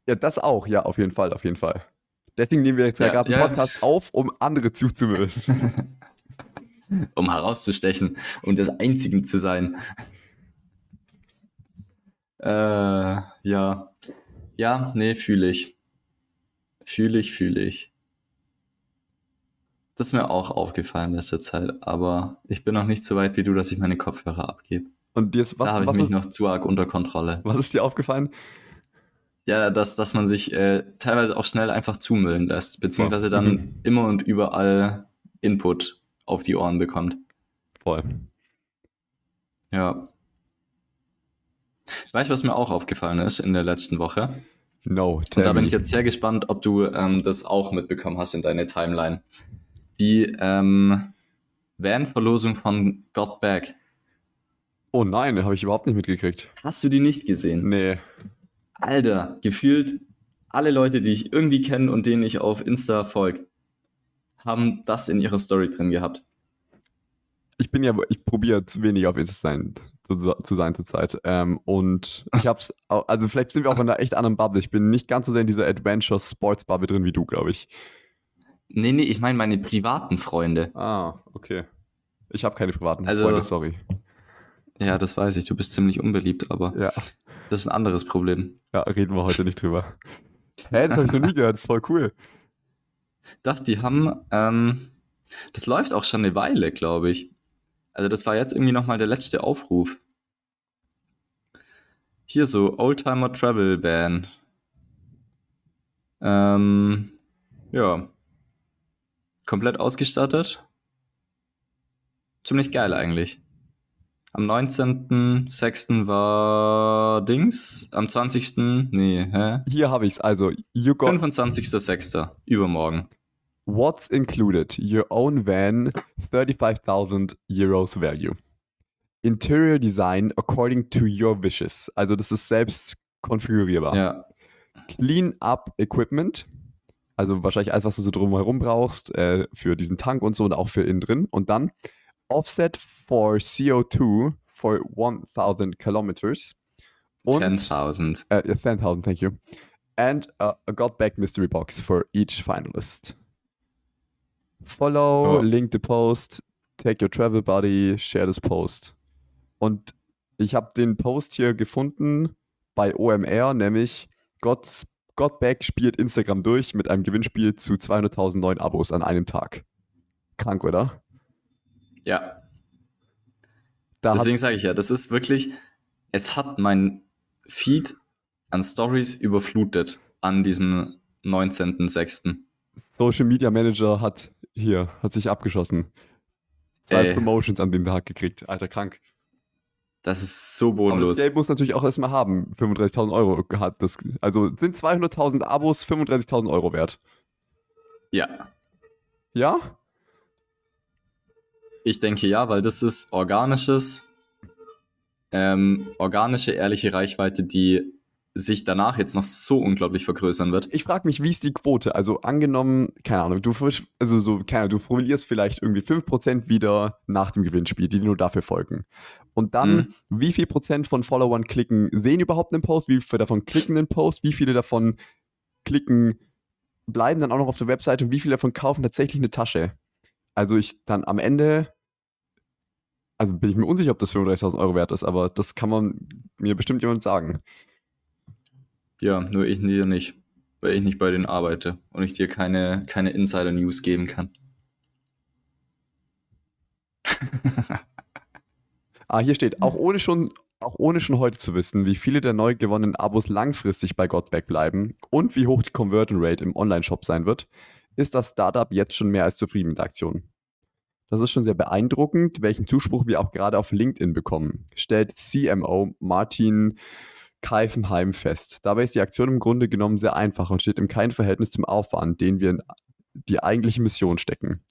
Speaker 1: Ja, das auch, ja, auf jeden Fall, auf jeden Fall. Deswegen nehmen wir jetzt ja, ja gerade einen ja. Podcast auf, um andere zuzumüllen.
Speaker 2: um herauszustechen, um das Einzige zu sein. Äh, ja. Ja, nee, fühle ich. Fühle ich, fühle ich. Das ist mir auch aufgefallen in letzter Zeit, aber ich bin noch nicht so weit wie du, dass ich meine Kopfhörer abgebe. Und dir ist, was, da habe ich mich ist, noch zu arg unter Kontrolle.
Speaker 1: Was ist dir aufgefallen?
Speaker 2: Ja, dass, dass man sich äh, teilweise auch schnell einfach zumüllen lässt, beziehungsweise dann mhm. immer und überall Input auf die Ohren bekommt.
Speaker 1: Voll.
Speaker 2: Ja. Weißt du, was mir auch aufgefallen ist in der letzten Woche?
Speaker 1: No,
Speaker 2: tell Und da bin ich jetzt sehr gespannt, ob du ähm, das auch mitbekommen hast in deiner Timeline die ähm, Van-Verlosung von Got Back.
Speaker 1: Oh nein, habe ich überhaupt nicht mitgekriegt.
Speaker 2: Hast du die nicht gesehen?
Speaker 1: Nee.
Speaker 2: Alter, gefühlt alle Leute, die ich irgendwie kenne und denen ich auf Insta folge, haben das in ihrer Story drin gehabt.
Speaker 1: ich bin ja, ich probiere zu wenig auf Insta sein, zu, zu sein zurzeit. Ähm, und ich hab's, also vielleicht sind wir auch in einer echt anderen Bubble. Ich bin nicht ganz so sehr in dieser Adventure Sports Bubble drin wie du, glaube ich.
Speaker 2: Nee, nee, ich meine meine privaten Freunde.
Speaker 1: Ah, okay. Ich habe keine privaten
Speaker 2: Also-
Speaker 1: Freunde, sorry.
Speaker 2: Ja, das weiß ich, du bist ziemlich unbeliebt, aber
Speaker 1: Ja,
Speaker 2: das ist ein anderes Problem.
Speaker 1: ja, reden wir heute nicht drüber. Hä, das habe ich noch nie gehört, das ist voll cool.
Speaker 2: Doch, die haben, ähm, das läuft auch schon eine Weile, glaube ich. Also das war jetzt irgendwie nochmal der letzte Aufruf. Hier so, Oldtimer Travel Van. Ähm, ja. Komplett ausgestattet. Ziemlich geil eigentlich. Am 19.06. war Dings. Am 20. Nee, hä?
Speaker 1: Hier habe ich's. Also, you got
Speaker 2: 25.06. Übermorgen.
Speaker 1: what's included? Your own van, 35.000 Euros value. Interior design according to your wishes. Also, das ist selbst konfigurierbar.
Speaker 2: Ja.
Speaker 1: Clean up Equipment. Also wahrscheinlich alles, was du so drumherum brauchst, äh, für diesen Tank und so und auch für innen drin. Und dann Offset for CO2 for 1000 kilometers. Und
Speaker 2: 10.000.
Speaker 1: äh, yeah, 10,000, thank you. And uh, a Got Back Mystery Box for each finalist. Follow,
Speaker 2: Oh.
Speaker 1: link the post, take your travel buddy, share this post. Und ich habe den Post hier gefunden bei OMR, nämlich Got, Got Back spielt Instagram durch mit einem Gewinnspiel zu 200.000 neuen Abos an einem Tag. Krank, oder?
Speaker 2: Ja,
Speaker 1: Da
Speaker 2: deswegen sage ich ja, das ist wirklich, es hat mein Feed an Stories überflutet an diesem 19.06.
Speaker 1: Social Media Manager hat hier, hat sich abgeschossen. Zwei
Speaker 2: Ey.
Speaker 1: Promotions an dem Tag gekriegt. Alter, krank.
Speaker 2: Das ist so
Speaker 1: Aber das
Speaker 2: bodenlos.
Speaker 1: Geld muss natürlich auch erstmal haben. 35.000 Euro hat das. Also sind 200.000 Abos 35.000 Euro wert.
Speaker 2: Ja,
Speaker 1: Ja?
Speaker 2: ich denke ja, weil das ist organisches, ähm, organische, ehrliche Reichweite, die sich danach jetzt noch so unglaublich vergrößern wird.
Speaker 1: Ich frage mich, wie ist die Quote? Also angenommen, keine Ahnung, du, frisch- also so, keine Ahnung, du formulierst vielleicht irgendwie 5% wieder nach dem Gewinnspiel, die nur dafür folgen. Und dann,
Speaker 2: Mhm.
Speaker 1: wie viel Prozent von Followern klicken, sehen überhaupt einen Post? Wie viele davon klicken den Post? Wie viele davon klicken, bleiben dann auch noch auf der Webseite und wie viele davon kaufen tatsächlich eine Tasche? Also ich dann am Ende, also bin ich mir unsicher, ob das 35.000 Euro wert ist, aber das kann man mir bestimmt jemand sagen.
Speaker 2: Ja, nur ich dir nicht, weil ich nicht bei denen arbeite und ich dir keine, keine Insider-News geben kann.
Speaker 1: Ah, hier steht, auch ohne schon, auch ohne schon heute zu wissen, wie viele der neu gewonnenen Abos langfristig bei Godback bleiben und wie hoch die Conversion Rate im Online-Shop sein wird, ist das Startup jetzt schon mehr als zufrieden mit der Aktion. Das ist schon sehr beeindruckend, welchen Zuspruch wir auch gerade auf LinkedIn bekommen, stellt CMO Martin Keifenheim fest. Dabei ist die Aktion im Grunde genommen sehr einfach und steht im kein Verhältnis zum Aufwand, den wir in die eigentliche Mission stecken.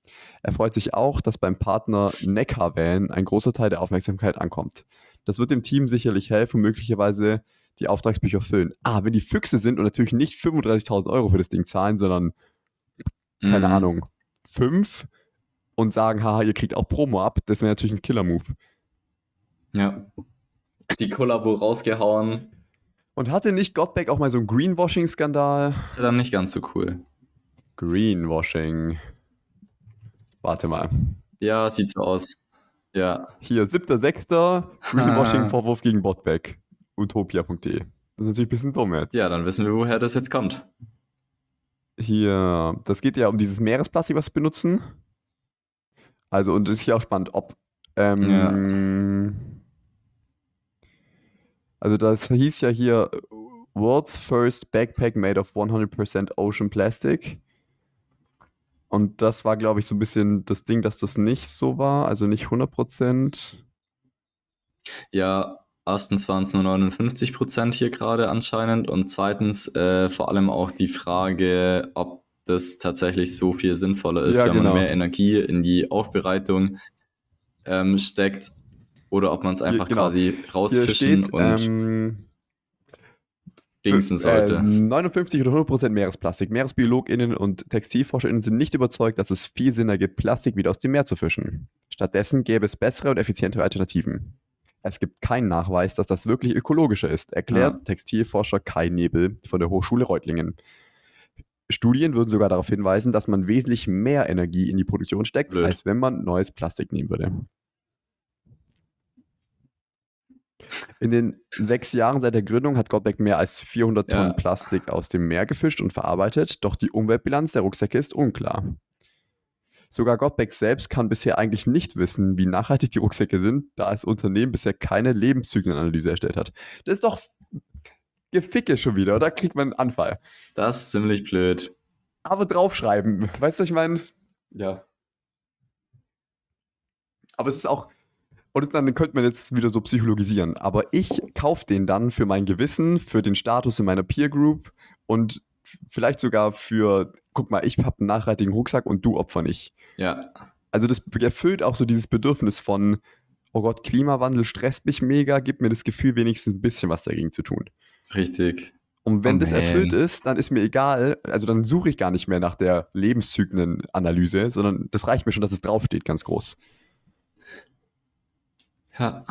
Speaker 1: Er freut sich auch, dass beim Partner Neckarvan ein großer Teil der Aufmerksamkeit ankommt. Das wird dem Team sicherlich helfen und möglicherweise die Auftragsbücher füllen. Ah, wenn die Füchse sind und natürlich nicht 35.000 Euro für das Ding zahlen, sondern, keine
Speaker 2: Mhm.
Speaker 1: Ahnung, fünf und sagen, haha, ihr kriegt auch Promo ab, das wäre natürlich ein Killer-Move.
Speaker 2: Ja. Die Kollabo rausgehauen,
Speaker 1: Und hatte nicht Godback auch mal so einen Greenwashing-Skandal?
Speaker 2: dann nicht ganz so cool.
Speaker 1: Greenwashing. Warte mal.
Speaker 2: Ja, sieht so aus. Ja,
Speaker 1: Hier, 7.6. Greenwashing-Vorwurf gegen Botback. Utopia.de. Das ist natürlich ein bisschen dumm jetzt.
Speaker 2: ja, dann wissen wir, woher das jetzt kommt.
Speaker 1: Hier, das geht ja um dieses Meeresplastik, was sie benutzen. Also, und das ist hier auch spannend, ob. Ähm, Also, das hieß ja hier World's First Backpack made of 100% Ocean Plastic. Und das war, glaube ich, so ein bisschen das Ding, dass das nicht so war, also nicht 100%.
Speaker 2: Ja, erstens waren es nur 59 Prozent hier gerade anscheinend und zweitens äh, vor allem auch die Frage, ob das tatsächlich so viel sinnvoller ist,
Speaker 1: Ja,
Speaker 2: wenn
Speaker 1: genau.
Speaker 2: man mehr Energie in die Aufbereitung ähm, steckt oder ob man es einfach
Speaker 1: genau.
Speaker 2: quasi rausfischen
Speaker 1: steht,
Speaker 2: und
Speaker 1: ähm,
Speaker 2: dingsen sollte.
Speaker 1: Äh, 59 oder 100% Meeresplastik. MeeresbiologInnen und TextilforscherInnen sind nicht überzeugt, dass es viel Sinn ergibt, Plastik wieder aus dem Meer zu fischen. Stattdessen gäbe es bessere und effizientere Alternativen. Es gibt keinen Nachweis, dass das wirklich ökologischer ist, erklärt
Speaker 2: Ja.
Speaker 1: Textilforscher Kai Nebel von der Hochschule Reutlingen. Studien würden sogar darauf hinweisen, dass man wesentlich mehr Energie in die Produktion steckt,
Speaker 2: Blöd.
Speaker 1: als wenn man neues Plastik nehmen würde. In den sechs Jahren seit der Gründung hat Gottbeck mehr als 400
Speaker 2: Ja.
Speaker 1: Tonnen Plastik aus dem Meer gefischt und verarbeitet, doch die Umweltbilanz der Rucksäcke ist unklar. Sogar Gottbeck selbst kann bisher eigentlich nicht wissen, wie nachhaltig die Rucksäcke sind, da das Unternehmen bisher keine Lebenszyklenanalyse erstellt hat. Das ist doch Geficke schon wieder, oder? Kriegt man einen Anfall.
Speaker 2: Das ist ziemlich blöd.
Speaker 1: Aber draufschreiben, weißt du, was ich meine? Ja. Aber es ist auch, und dann könnte man jetzt wieder so psychologisieren, aber ich kaufe den dann für mein Gewissen, für den Status in meiner Peer Group und vielleicht sogar für, guck mal, ich habe einen nachhaltigen Rucksack und du Opfer nicht.
Speaker 2: Ja,
Speaker 1: Also das erfüllt auch so dieses Bedürfnis von, oh Gott, Klimawandel stresst mich mega, gibt mir das Gefühl, wenigstens ein bisschen was dagegen zu tun.
Speaker 2: richtig.
Speaker 1: Und wenn
Speaker 2: Oh
Speaker 1: das erfüllt ist, dann ist mir egal, also dann suche ich gar nicht mehr nach der Lebenszyklenanalyse, sondern das reicht mir schon, dass es draufsteht, ganz groß.
Speaker 2: Ja.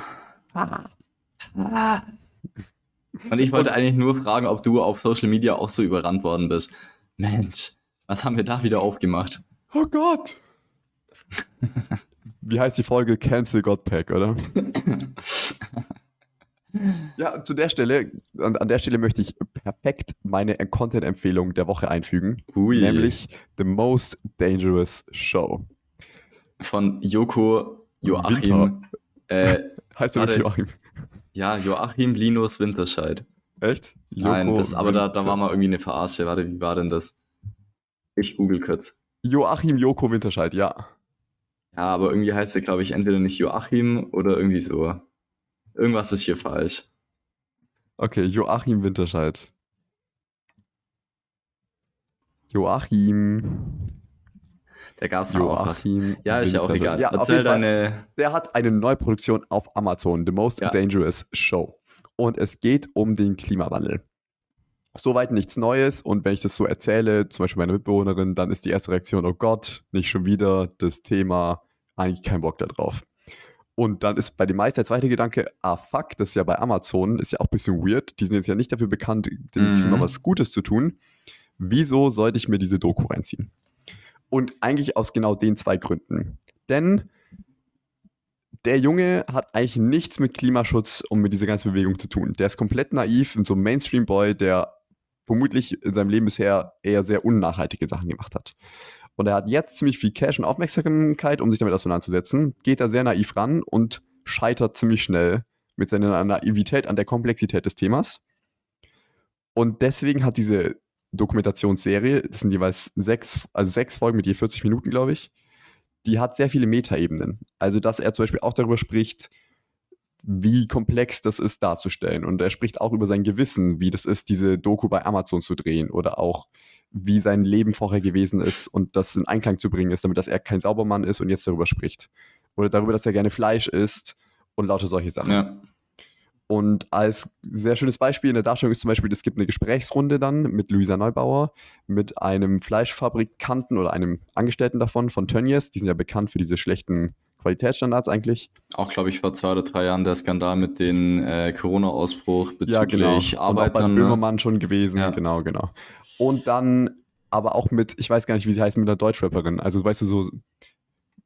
Speaker 2: Und ich wollte eigentlich nur fragen, ob du auf Social Media auch so überrannt worden bist. Mensch, was haben wir da wieder aufgemacht?
Speaker 1: Oh Gott! Wie heißt die Folge? Cancel God Pack, oder? ja, zu der Stelle, an, an der Stelle möchte ich perfekt meine Content-Empfehlung der Woche einfügen,
Speaker 2: Ui.
Speaker 1: nämlich The Most Dangerous Show.
Speaker 2: Von Joko Joachim.
Speaker 1: Winter.
Speaker 2: Äh,
Speaker 1: Heißt wirklich Joachim?
Speaker 2: ja, Joachim Linus Winterscheid.
Speaker 1: Echt?
Speaker 2: Nein,
Speaker 1: Joko
Speaker 2: das, aber da, da war mal irgendwie eine Verarsche. Warte, wie war denn das? Ich google kurz.
Speaker 1: Joachim Joko Winterscheid, ja.
Speaker 2: Ja, aber irgendwie heißt er, glaube ich, entweder nicht Joachim oder irgendwie so. Irgendwas ist hier falsch.
Speaker 1: Okay, Joachim Winterscheid. Joachim.
Speaker 2: Da gab es auch was. Ja, ist ja auch egal.
Speaker 1: Ja,
Speaker 2: Erzähl deine.
Speaker 1: Der hat eine Neuproduktion auf Amazon, The Most
Speaker 2: Ja.
Speaker 1: Dangerous Show. Und es geht um den Klimawandel. Soweit nichts Neues. Und wenn ich das so erzähle, zum Beispiel meiner Mitbewohnerin, dann ist die erste Reaktion, oh Gott, nicht schon wieder das Thema, eigentlich kein Bock da drauf. Und dann ist bei den meisten der zweite Gedanke, ah fuck, das ist ja bei Amazon, ist ja auch ein bisschen weird. Die sind jetzt ja nicht dafür bekannt, dem
Speaker 2: Mhm.
Speaker 1: Klima was Gutes zu tun. Wieso sollte ich mir diese Doku reinziehen? Und eigentlich aus genau den zwei Gründen. Denn der Junge hat eigentlich nichts mit Klimaschutz und mit dieser ganzen Bewegung zu tun. Der ist komplett naiv und so ein Mainstream-Boy, der vermutlich in seinem Leben bisher eher sehr unnachhaltige Sachen gemacht hat. Und er hat jetzt ziemlich viel Cash und Aufmerksamkeit, um sich damit auseinanderzusetzen, geht da sehr naiv ran und scheitert ziemlich schnell mit seiner Naivität an der Komplexität des Themas. Und deswegen hat diese Dokumentationsserie, das sind jeweils sechs, also sechs Folgen mit je 40 Minuten, glaube ich, die hat sehr viele Metaebenen. Also, dass er zum Beispiel auch darüber spricht, wie komplex das ist darzustellen. Und er spricht auch über sein Gewissen, wie das ist, diese Doku bei Amazon zu drehen oder auch, wie sein Leben vorher gewesen ist und das in Einklang zu bringen ist, damit dass er kein Saubermann ist und jetzt darüber spricht. Oder darüber, dass er gerne Fleisch isst und lauter solche Sachen.
Speaker 2: Ja.
Speaker 1: Und als sehr schönes Beispiel in der Darstellung ist zum Beispiel, es gibt eine Gesprächsrunde dann mit Luisa Neubauer, mit einem Fleischfabrikanten oder einem Angestellten davon von Tönnies. Die sind ja bekannt für diese schlechten Qualitätsstandards eigentlich.
Speaker 2: Auch, glaube ich, vor zwei oder drei Jahren der Skandal mit dem äh, Corona-Ausbruch bezüglich
Speaker 1: ja, genau. Und auch bei
Speaker 2: Arbeitern. ne?
Speaker 1: Böhmermann schon gewesen.
Speaker 2: Ja.
Speaker 1: Genau, genau. Und dann aber auch mit, ich weiß gar nicht, wie sie heißt, mit einer Deutschrapperin. Also, weißt du, so,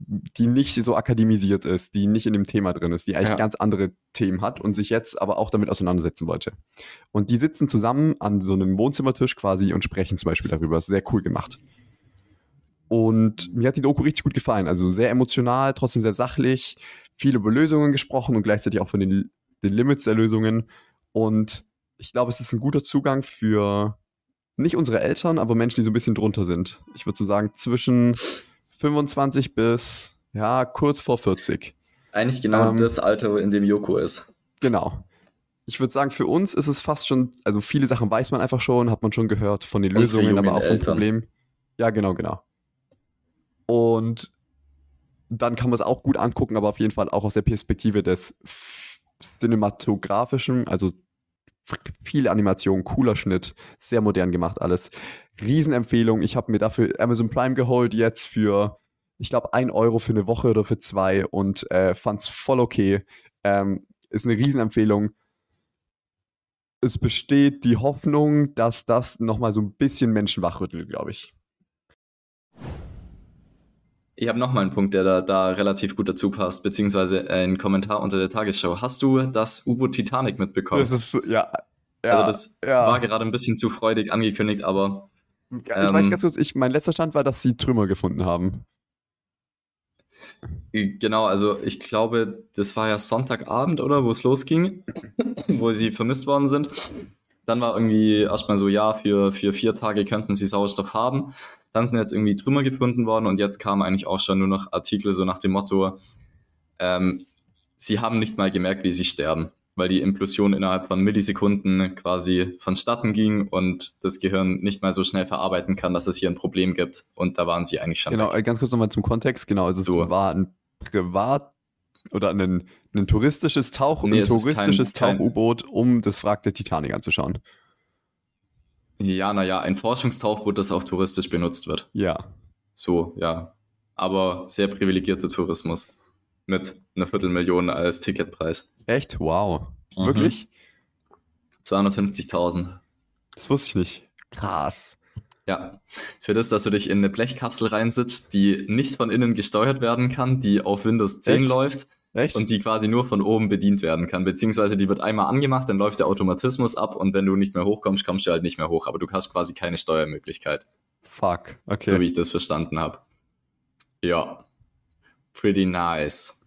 Speaker 1: die nicht so akademisiert ist, die nicht in dem Thema drin ist, die eigentlich
Speaker 2: Ja.
Speaker 1: ganz andere Themen hat und sich jetzt aber auch damit auseinandersetzen wollte. Und die sitzen zusammen an so einem Wohnzimmertisch quasi und sprechen zum Beispiel darüber. Sehr cool gemacht. Und mir hat die Doku richtig gut gefallen. Also sehr emotional, trotzdem sehr sachlich, viel über Lösungen gesprochen und gleichzeitig auch von den, den Limits der Lösungen. Und ich glaube, es ist ein guter Zugang für nicht unsere Eltern, aber Menschen, die so ein bisschen drunter sind. Ich würde so sagen, zwischen 25 bis ja, kurz vor 40.
Speaker 2: Eigentlich genau
Speaker 1: Ähm,
Speaker 2: das Alter, in dem Joko ist.
Speaker 1: Genau. Ich würde sagen, für uns ist es fast schon, also viele Sachen weiß man einfach schon, hat man schon gehört von den
Speaker 2: Unsere
Speaker 1: Lösungen, aber auch vom
Speaker 2: Eltern.
Speaker 1: Problem. Ja, genau, genau. Und dann kann man es auch gut angucken, aber auf jeden Fall auch aus der Perspektive des cinematografischen, also Viel Animation, cooler Schnitt, sehr modern gemacht alles. Riesenempfehlung. Ich habe mir dafür Amazon Prime geholt, jetzt für, ich glaube, ein Euro für eine Woche oder für zwei und äh, fand es voll okay. Ähm, ist eine Riesenempfehlung. Es besteht die Hoffnung, dass das nochmal so ein bisschen Menschen wachrüttelt, glaube ich.
Speaker 2: Ich habe nochmal einen Punkt, der da, da relativ gut dazu passt, beziehungsweise ein Kommentar unter der Tagesschau. Hast du das U-Boot Titanic mitbekommen?
Speaker 1: Das ist, ja. ja
Speaker 2: also das
Speaker 1: ja.
Speaker 2: war gerade ein bisschen zu freudig angekündigt, aber
Speaker 1: ich ähm, weiß ganz kurz, ich, mein letzter Stand war, dass sie Trümmer gefunden haben.
Speaker 2: Genau, also ich glaube, das war ja Sonntagabend, oder, wo es losging, wo sie vermisst worden sind. Dann war irgendwie erstmal so, ja, für, für vier Tage könnten sie Sauerstoff haben. Dann sind jetzt irgendwie Trümmer gefunden worden und jetzt kamen eigentlich auch schon nur noch Artikel so nach dem Motto, ähm, sie haben nicht mal gemerkt, wie sie sterben, weil die Implosion innerhalb von Millisekunden quasi vonstatten ging und das Gehirn nicht mal so schnell verarbeiten kann, dass es hier ein Problem gibt. Und da waren sie eigentlich schon.
Speaker 1: Genau, weg. ganz kurz nochmal zum Kontext. Genau, also so. es war ein Privat- oder ein, ein touristisches Tauch, nee, ein touristisches Tauch-U-Boot, um das Wrack der Titanic anzuschauen.
Speaker 2: Ja, naja, ein Forschungstauchboot, das auch touristisch benutzt wird.
Speaker 1: Ja.
Speaker 2: So, ja. Aber sehr privilegierter Tourismus. Mit einer Viertelmillion als Ticketpreis.
Speaker 1: Echt? Wow. Mhm. Wirklich?
Speaker 2: 250.000.
Speaker 1: Das wusste ich nicht. Krass.
Speaker 2: Ja, für das, dass du dich in eine Blechkapsel reinsitzt, die nicht von innen gesteuert werden kann, die auf Windows 10 Echt? läuft Echt? und die quasi nur von oben bedient werden kann. Beziehungsweise die wird einmal angemacht, dann läuft der Automatismus ab und wenn du nicht mehr hochkommst, kommst du halt nicht mehr hoch. Aber du hast quasi keine Steuermöglichkeit.
Speaker 1: Fuck, okay.
Speaker 2: So wie ich das verstanden habe. Ja, pretty nice.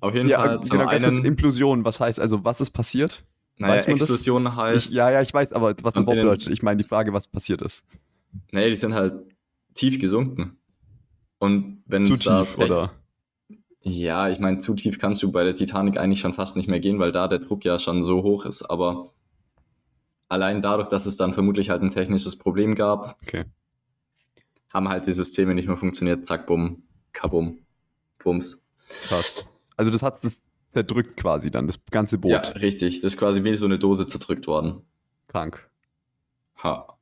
Speaker 1: Auf jeden ja, Fall zum genau, einen... Implosion, was heißt also, was ist passiert?
Speaker 2: Naja, Explosion das? heißt.
Speaker 1: Ich, ja, ja, ich weiß, aber was das Wort bedeutet. Ich meine die Frage, was passiert ist.
Speaker 2: Nee, die sind halt tief gesunken. Und wenn
Speaker 1: Zu tief, da, oder?
Speaker 2: Ja, ich meine, zu tief kannst du bei der Titanic eigentlich schon fast nicht mehr gehen, weil da der Druck ja schon so hoch ist. Aber allein dadurch, dass es dann vermutlich halt ein technisches Problem gab,
Speaker 1: okay.
Speaker 2: haben halt die Systeme nicht mehr funktioniert. Zack, bumm, kabum, bums.
Speaker 1: Krass. Also das hat zerdrückt quasi dann, das ganze Boot.
Speaker 2: Ja, richtig. Das ist quasi wie so eine Dose zerdrückt worden.
Speaker 1: Krank.
Speaker 2: Ha.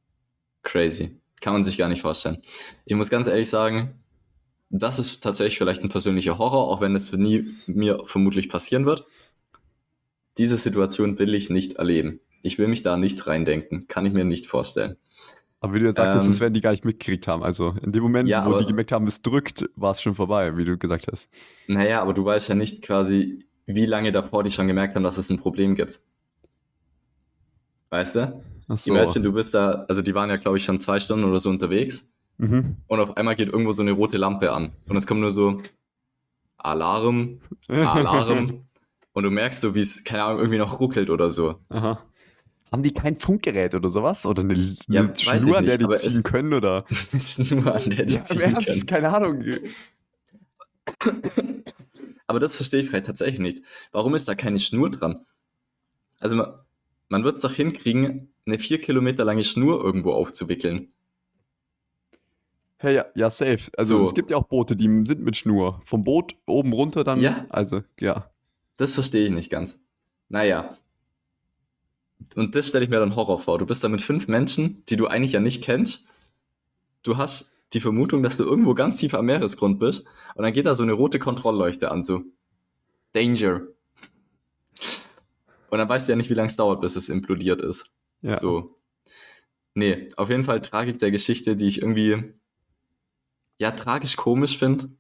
Speaker 2: Crazy. Kann man sich gar nicht vorstellen. Ich muss ganz ehrlich sagen, das ist tatsächlich vielleicht ein persönlicher Horror, auch wenn es nie mir vermutlich passieren wird. Diese Situation will ich nicht erleben. Ich will mich da nicht reindenken. Kann ich mir nicht vorstellen.
Speaker 1: Aber wie du ja sagtest, ähm, das werden die gar nicht mitgekriegt haben. Also in dem Moment, ja, wo aber, die gemerkt haben, es drückt, war es schon vorbei, wie du gesagt hast.
Speaker 2: Naja, aber du weißt ja nicht quasi, wie lange davor die schon gemerkt haben, dass es ein Problem gibt. Weißt du? Ach so. Imagine, du bist da, also die waren ja, glaube ich, schon zwei Stunden oder so unterwegs. Mhm. Und auf einmal geht irgendwo so eine rote Lampe an. Und es kommt nur so Alarm, Alarm. und du merkst so, wie es, keine Ahnung, irgendwie noch ruckelt oder so.
Speaker 1: Aha. Haben die kein Funkgerät oder sowas? Oder eine, eine ja, Schnur, an der die ziehen können? Oder?
Speaker 2: Eine Schnur, an der die ja, ziehen können.
Speaker 1: Keine Ahnung.
Speaker 2: Aber das verstehe ich vielleicht tatsächlich nicht. Warum ist da keine Schnur dran? Also man, man wird es doch hinkriegen, eine vier Kilometer lange Schnur irgendwo aufzuwickeln.
Speaker 1: Hey, ja, ja, safe. Also so. es gibt ja auch Boote, die sind mit Schnur. Vom Boot oben runter dann.
Speaker 2: Ja.
Speaker 1: Also, ja.
Speaker 2: Das verstehe ich nicht ganz. Naja. Und das stelle ich mir dann Horror vor. Du bist da mit fünf Menschen, die du eigentlich ja nicht kennst. Du hast die Vermutung, dass du irgendwo ganz tief am Meeresgrund bist und dann geht da so eine rote Kontrollleuchte an, so Danger. Und dann weißt du ja nicht, wie lange es dauert, bis es implodiert ist.
Speaker 1: Ja.
Speaker 2: So. Nee, auf jeden Fall Tragik der Geschichte, die ich irgendwie ja tragisch komisch finde.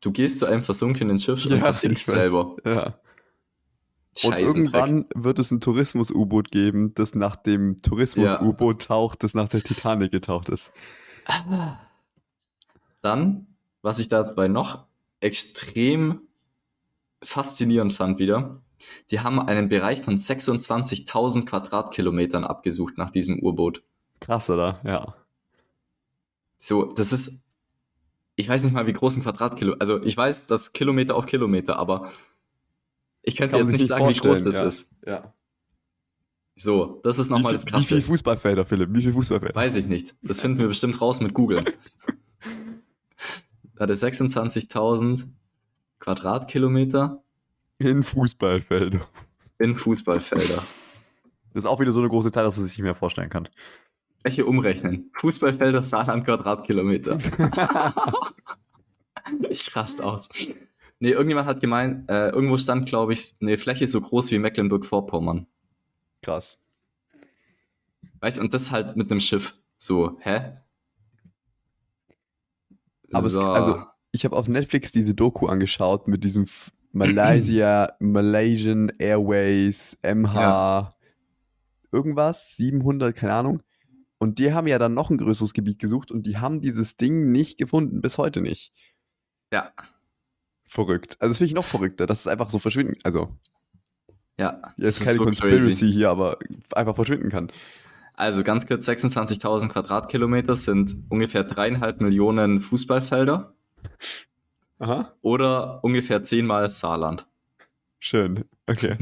Speaker 2: Du gehst zu einem versunkenen Schiff
Speaker 1: ja, und versinkst selber. Ja. Und irgendwann wird es ein Tourismus-U-Boot geben, das nach dem Tourismus-U-Boot taucht, das nach der Titanic getaucht ist.
Speaker 2: Dann, was ich dabei noch extrem faszinierend fand wieder, die haben einen Bereich von 26.000 Quadratkilometern abgesucht nach diesem U-Boot.
Speaker 1: Krass, oder? Ja.
Speaker 2: So, das ist, ich weiß nicht mal, wie groß ein Quadratkilometer, also ich weiß das Kilometer auf Kilometer, aber ich könnte jetzt nicht, nicht sagen, wie groß das
Speaker 1: ja.
Speaker 2: ist.
Speaker 1: Ja.
Speaker 2: So, das ist nochmal das Krasse.
Speaker 1: Wie viele Fußballfelder, Philipp? Wie viele Fußballfelder?
Speaker 2: Weiß ich nicht. Das finden wir bestimmt raus mit Google. hatte 26.000 Quadratkilometer.
Speaker 1: In Fußballfelder.
Speaker 2: In Fußballfelder.
Speaker 1: Das ist auch wieder so eine große Zahl, dass man sich nicht mehr vorstellen kann.
Speaker 2: Welche umrechnen? Fußballfelder, Saarland, Quadratkilometer. ich rast aus. Nee, irgendjemand hat gemeint, äh, irgendwo stand, glaube ich, eine Fläche so groß wie Mecklenburg-Vorpommern.
Speaker 1: Krass.
Speaker 2: Weißt du, und das halt mit einem Schiff. So, hä?
Speaker 1: Aber so. es, also, ich habe auf Netflix diese Doku angeschaut mit diesem Malaysia, Malaysian Airways, MH, ja. irgendwas, 700, keine Ahnung. Und die haben ja dann noch ein größeres Gebiet gesucht und die haben dieses Ding nicht gefunden, bis heute nicht.
Speaker 2: Ja.
Speaker 1: Verrückt. Also das finde ich noch verrückter, dass es einfach so verschwinden, also.
Speaker 2: Ja.
Speaker 1: Jetzt keine so Conspiracy crazy. hier, aber einfach verschwinden kann.
Speaker 2: Also ganz kurz, 26.000 Quadratkilometer sind ungefähr dreieinhalb Millionen Fußballfelder.
Speaker 1: Aha.
Speaker 2: Oder ungefähr zehnmal Saarland.
Speaker 1: Schön, okay.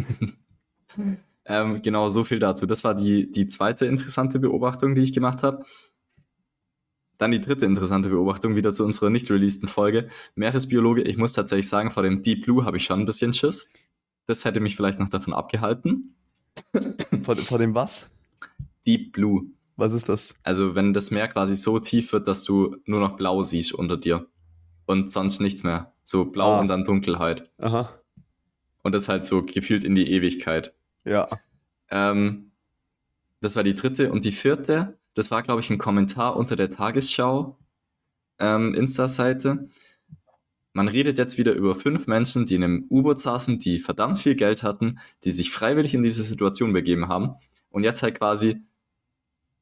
Speaker 2: ähm, genau, so viel dazu. Das war die, die zweite interessante Beobachtung, die ich gemacht habe. Dann die dritte interessante Beobachtung, wieder zu unserer nicht releaseden Folge. Meeresbiologe, ich muss tatsächlich sagen, vor dem Deep Blue habe ich schon ein bisschen Schiss. Das hätte mich vielleicht noch davon abgehalten.
Speaker 1: Vor, vor dem was?
Speaker 2: Deep Blue.
Speaker 1: Was ist das?
Speaker 2: Also wenn das Meer quasi so tief wird, dass du nur noch blau siehst unter dir und sonst nichts mehr. So blau ah. und dann Dunkelheit.
Speaker 1: Aha.
Speaker 2: Und das halt so gefühlt in die Ewigkeit.
Speaker 1: Ja.
Speaker 2: Ähm, das war die dritte. Und die vierte, das war, glaube ich, ein Kommentar unter der Tagesschau ähm, Insta-Seite. Man redet jetzt wieder über fünf Menschen, die in einem U-Boot saßen, die verdammt viel Geld hatten, die sich freiwillig in diese Situation begeben haben und jetzt halt quasi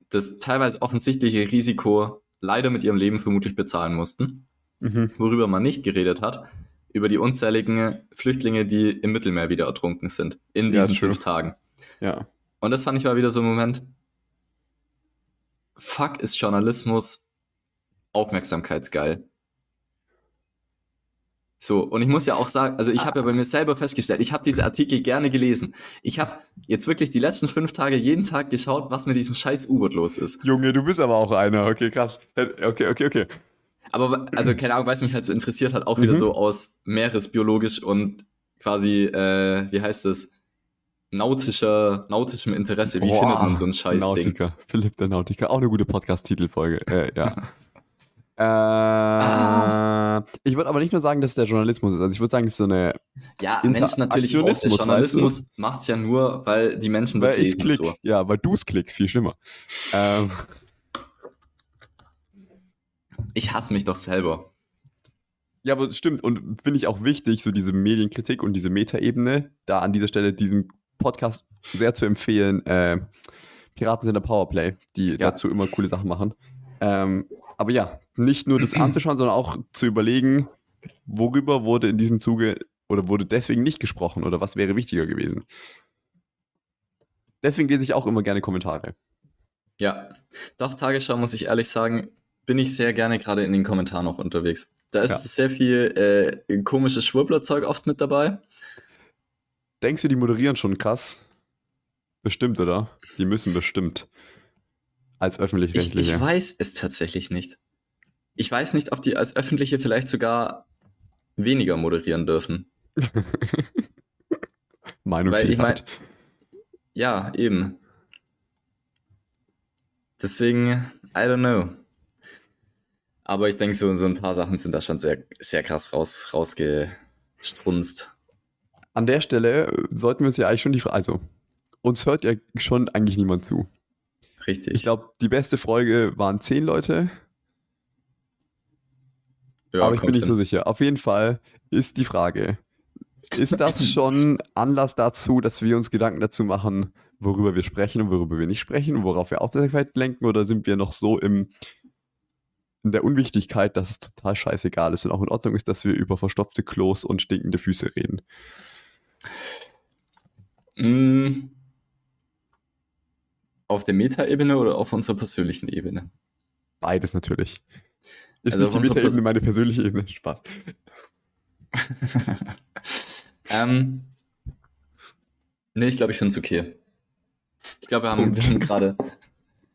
Speaker 2: das teilweise offensichtliche Risiko leider mit ihrem Leben vermutlich bezahlen mussten. Mhm. Worüber man nicht geredet hat, über die unzähligen Flüchtlinge, die im Mittelmeer wieder ertrunken sind in diesen ja, fünf Tagen.
Speaker 1: Ja.
Speaker 2: Und das fand ich mal wieder so ein Moment. Fuck ist Journalismus aufmerksamkeitsgeil. So, und ich muss ja auch sagen, also ich habe ja bei mir selber festgestellt, ich habe diese Artikel gerne gelesen. Ich habe jetzt wirklich die letzten fünf Tage jeden Tag geschaut, was mit diesem scheiß U-Boot los ist.
Speaker 1: Junge, du bist aber auch einer. Okay, krass. Okay, okay, okay.
Speaker 2: Aber, also keine Ahnung, weil es mich halt so interessiert hat, auch mhm. wieder so aus meeresbiologisch und quasi, äh, wie heißt es, nautischer, nautischem Interesse. Wie Boah, findet man so ein scheiß
Speaker 1: Nautiker. Ding? Philipp der Nautiker. Auch eine gute Podcast-Titelfolge. Äh, ja. Äh, ah. Ich würde aber nicht nur sagen, dass der Journalismus ist. Also ich würde sagen, es ist so eine.
Speaker 2: Ja, Menschen natürlich auch. Der Journalismus weißt du? macht es ja nur, weil die Menschen das weil lesen.
Speaker 1: Klick.
Speaker 2: So.
Speaker 1: Ja, weil du es klickst, viel schlimmer. ähm.
Speaker 2: Ich hasse mich doch selber.
Speaker 1: Ja, aber das stimmt. Und finde ich auch wichtig, so diese Medienkritik und diese Metaebene, da an dieser Stelle diesem Podcast sehr zu empfehlen. Äh, Piraten sind der Powerplay, die ja. dazu immer coole Sachen machen. Ähm, aber ja, nicht nur das anzuschauen, sondern auch zu überlegen, worüber wurde in diesem Zuge oder wurde deswegen nicht gesprochen oder was wäre wichtiger gewesen. Deswegen lese ich auch immer gerne Kommentare.
Speaker 2: Ja, doch, Tagesschau muss ich ehrlich sagen, bin ich sehr gerne gerade in den Kommentaren noch unterwegs. Da ist ja. sehr viel äh, komisches Schwurblerzeug oft mit dabei.
Speaker 1: Denkst du, die moderieren schon krass? Bestimmt, oder? Die müssen bestimmt. Als öffentlich-rechtliche.
Speaker 2: Ich, ich weiß es tatsächlich nicht. Ich weiß nicht, ob die als öffentliche vielleicht sogar weniger moderieren dürfen.
Speaker 1: Meinungsfreiheit. Ich mein,
Speaker 2: ja, eben. Deswegen, I don't know. Aber ich denke, so, so ein paar Sachen sind da schon sehr, sehr krass raus, rausgestrunzt.
Speaker 1: An der Stelle sollten wir uns ja eigentlich schon die Frage, also uns hört ja schon eigentlich niemand zu.
Speaker 2: Richtig.
Speaker 1: Ich glaube, die beste Folge waren zehn Leute. Ja, aber ich bin nicht hin. so sicher. Auf jeden Fall ist die Frage, ist das schon Anlass dazu, dass wir uns Gedanken dazu machen, worüber wir sprechen und worüber wir nicht sprechen und worauf wir Aufmerksamkeit lenken? Oder sind wir noch so im, in der Unwichtigkeit, dass es total scheißegal ist und auch in Ordnung ist, dass wir über verstopfte Klos und stinkende Füße reden?
Speaker 2: Mm, auf der Metaebene oder auf unserer persönlichen Ebene?
Speaker 1: Beides natürlich. Ist also nicht die Metaebene meine persönliche Ebene? Spaß.
Speaker 2: ähm, nee, ich glaube, ich finde es okay. Ich glaube, wir haben, wir haben gerade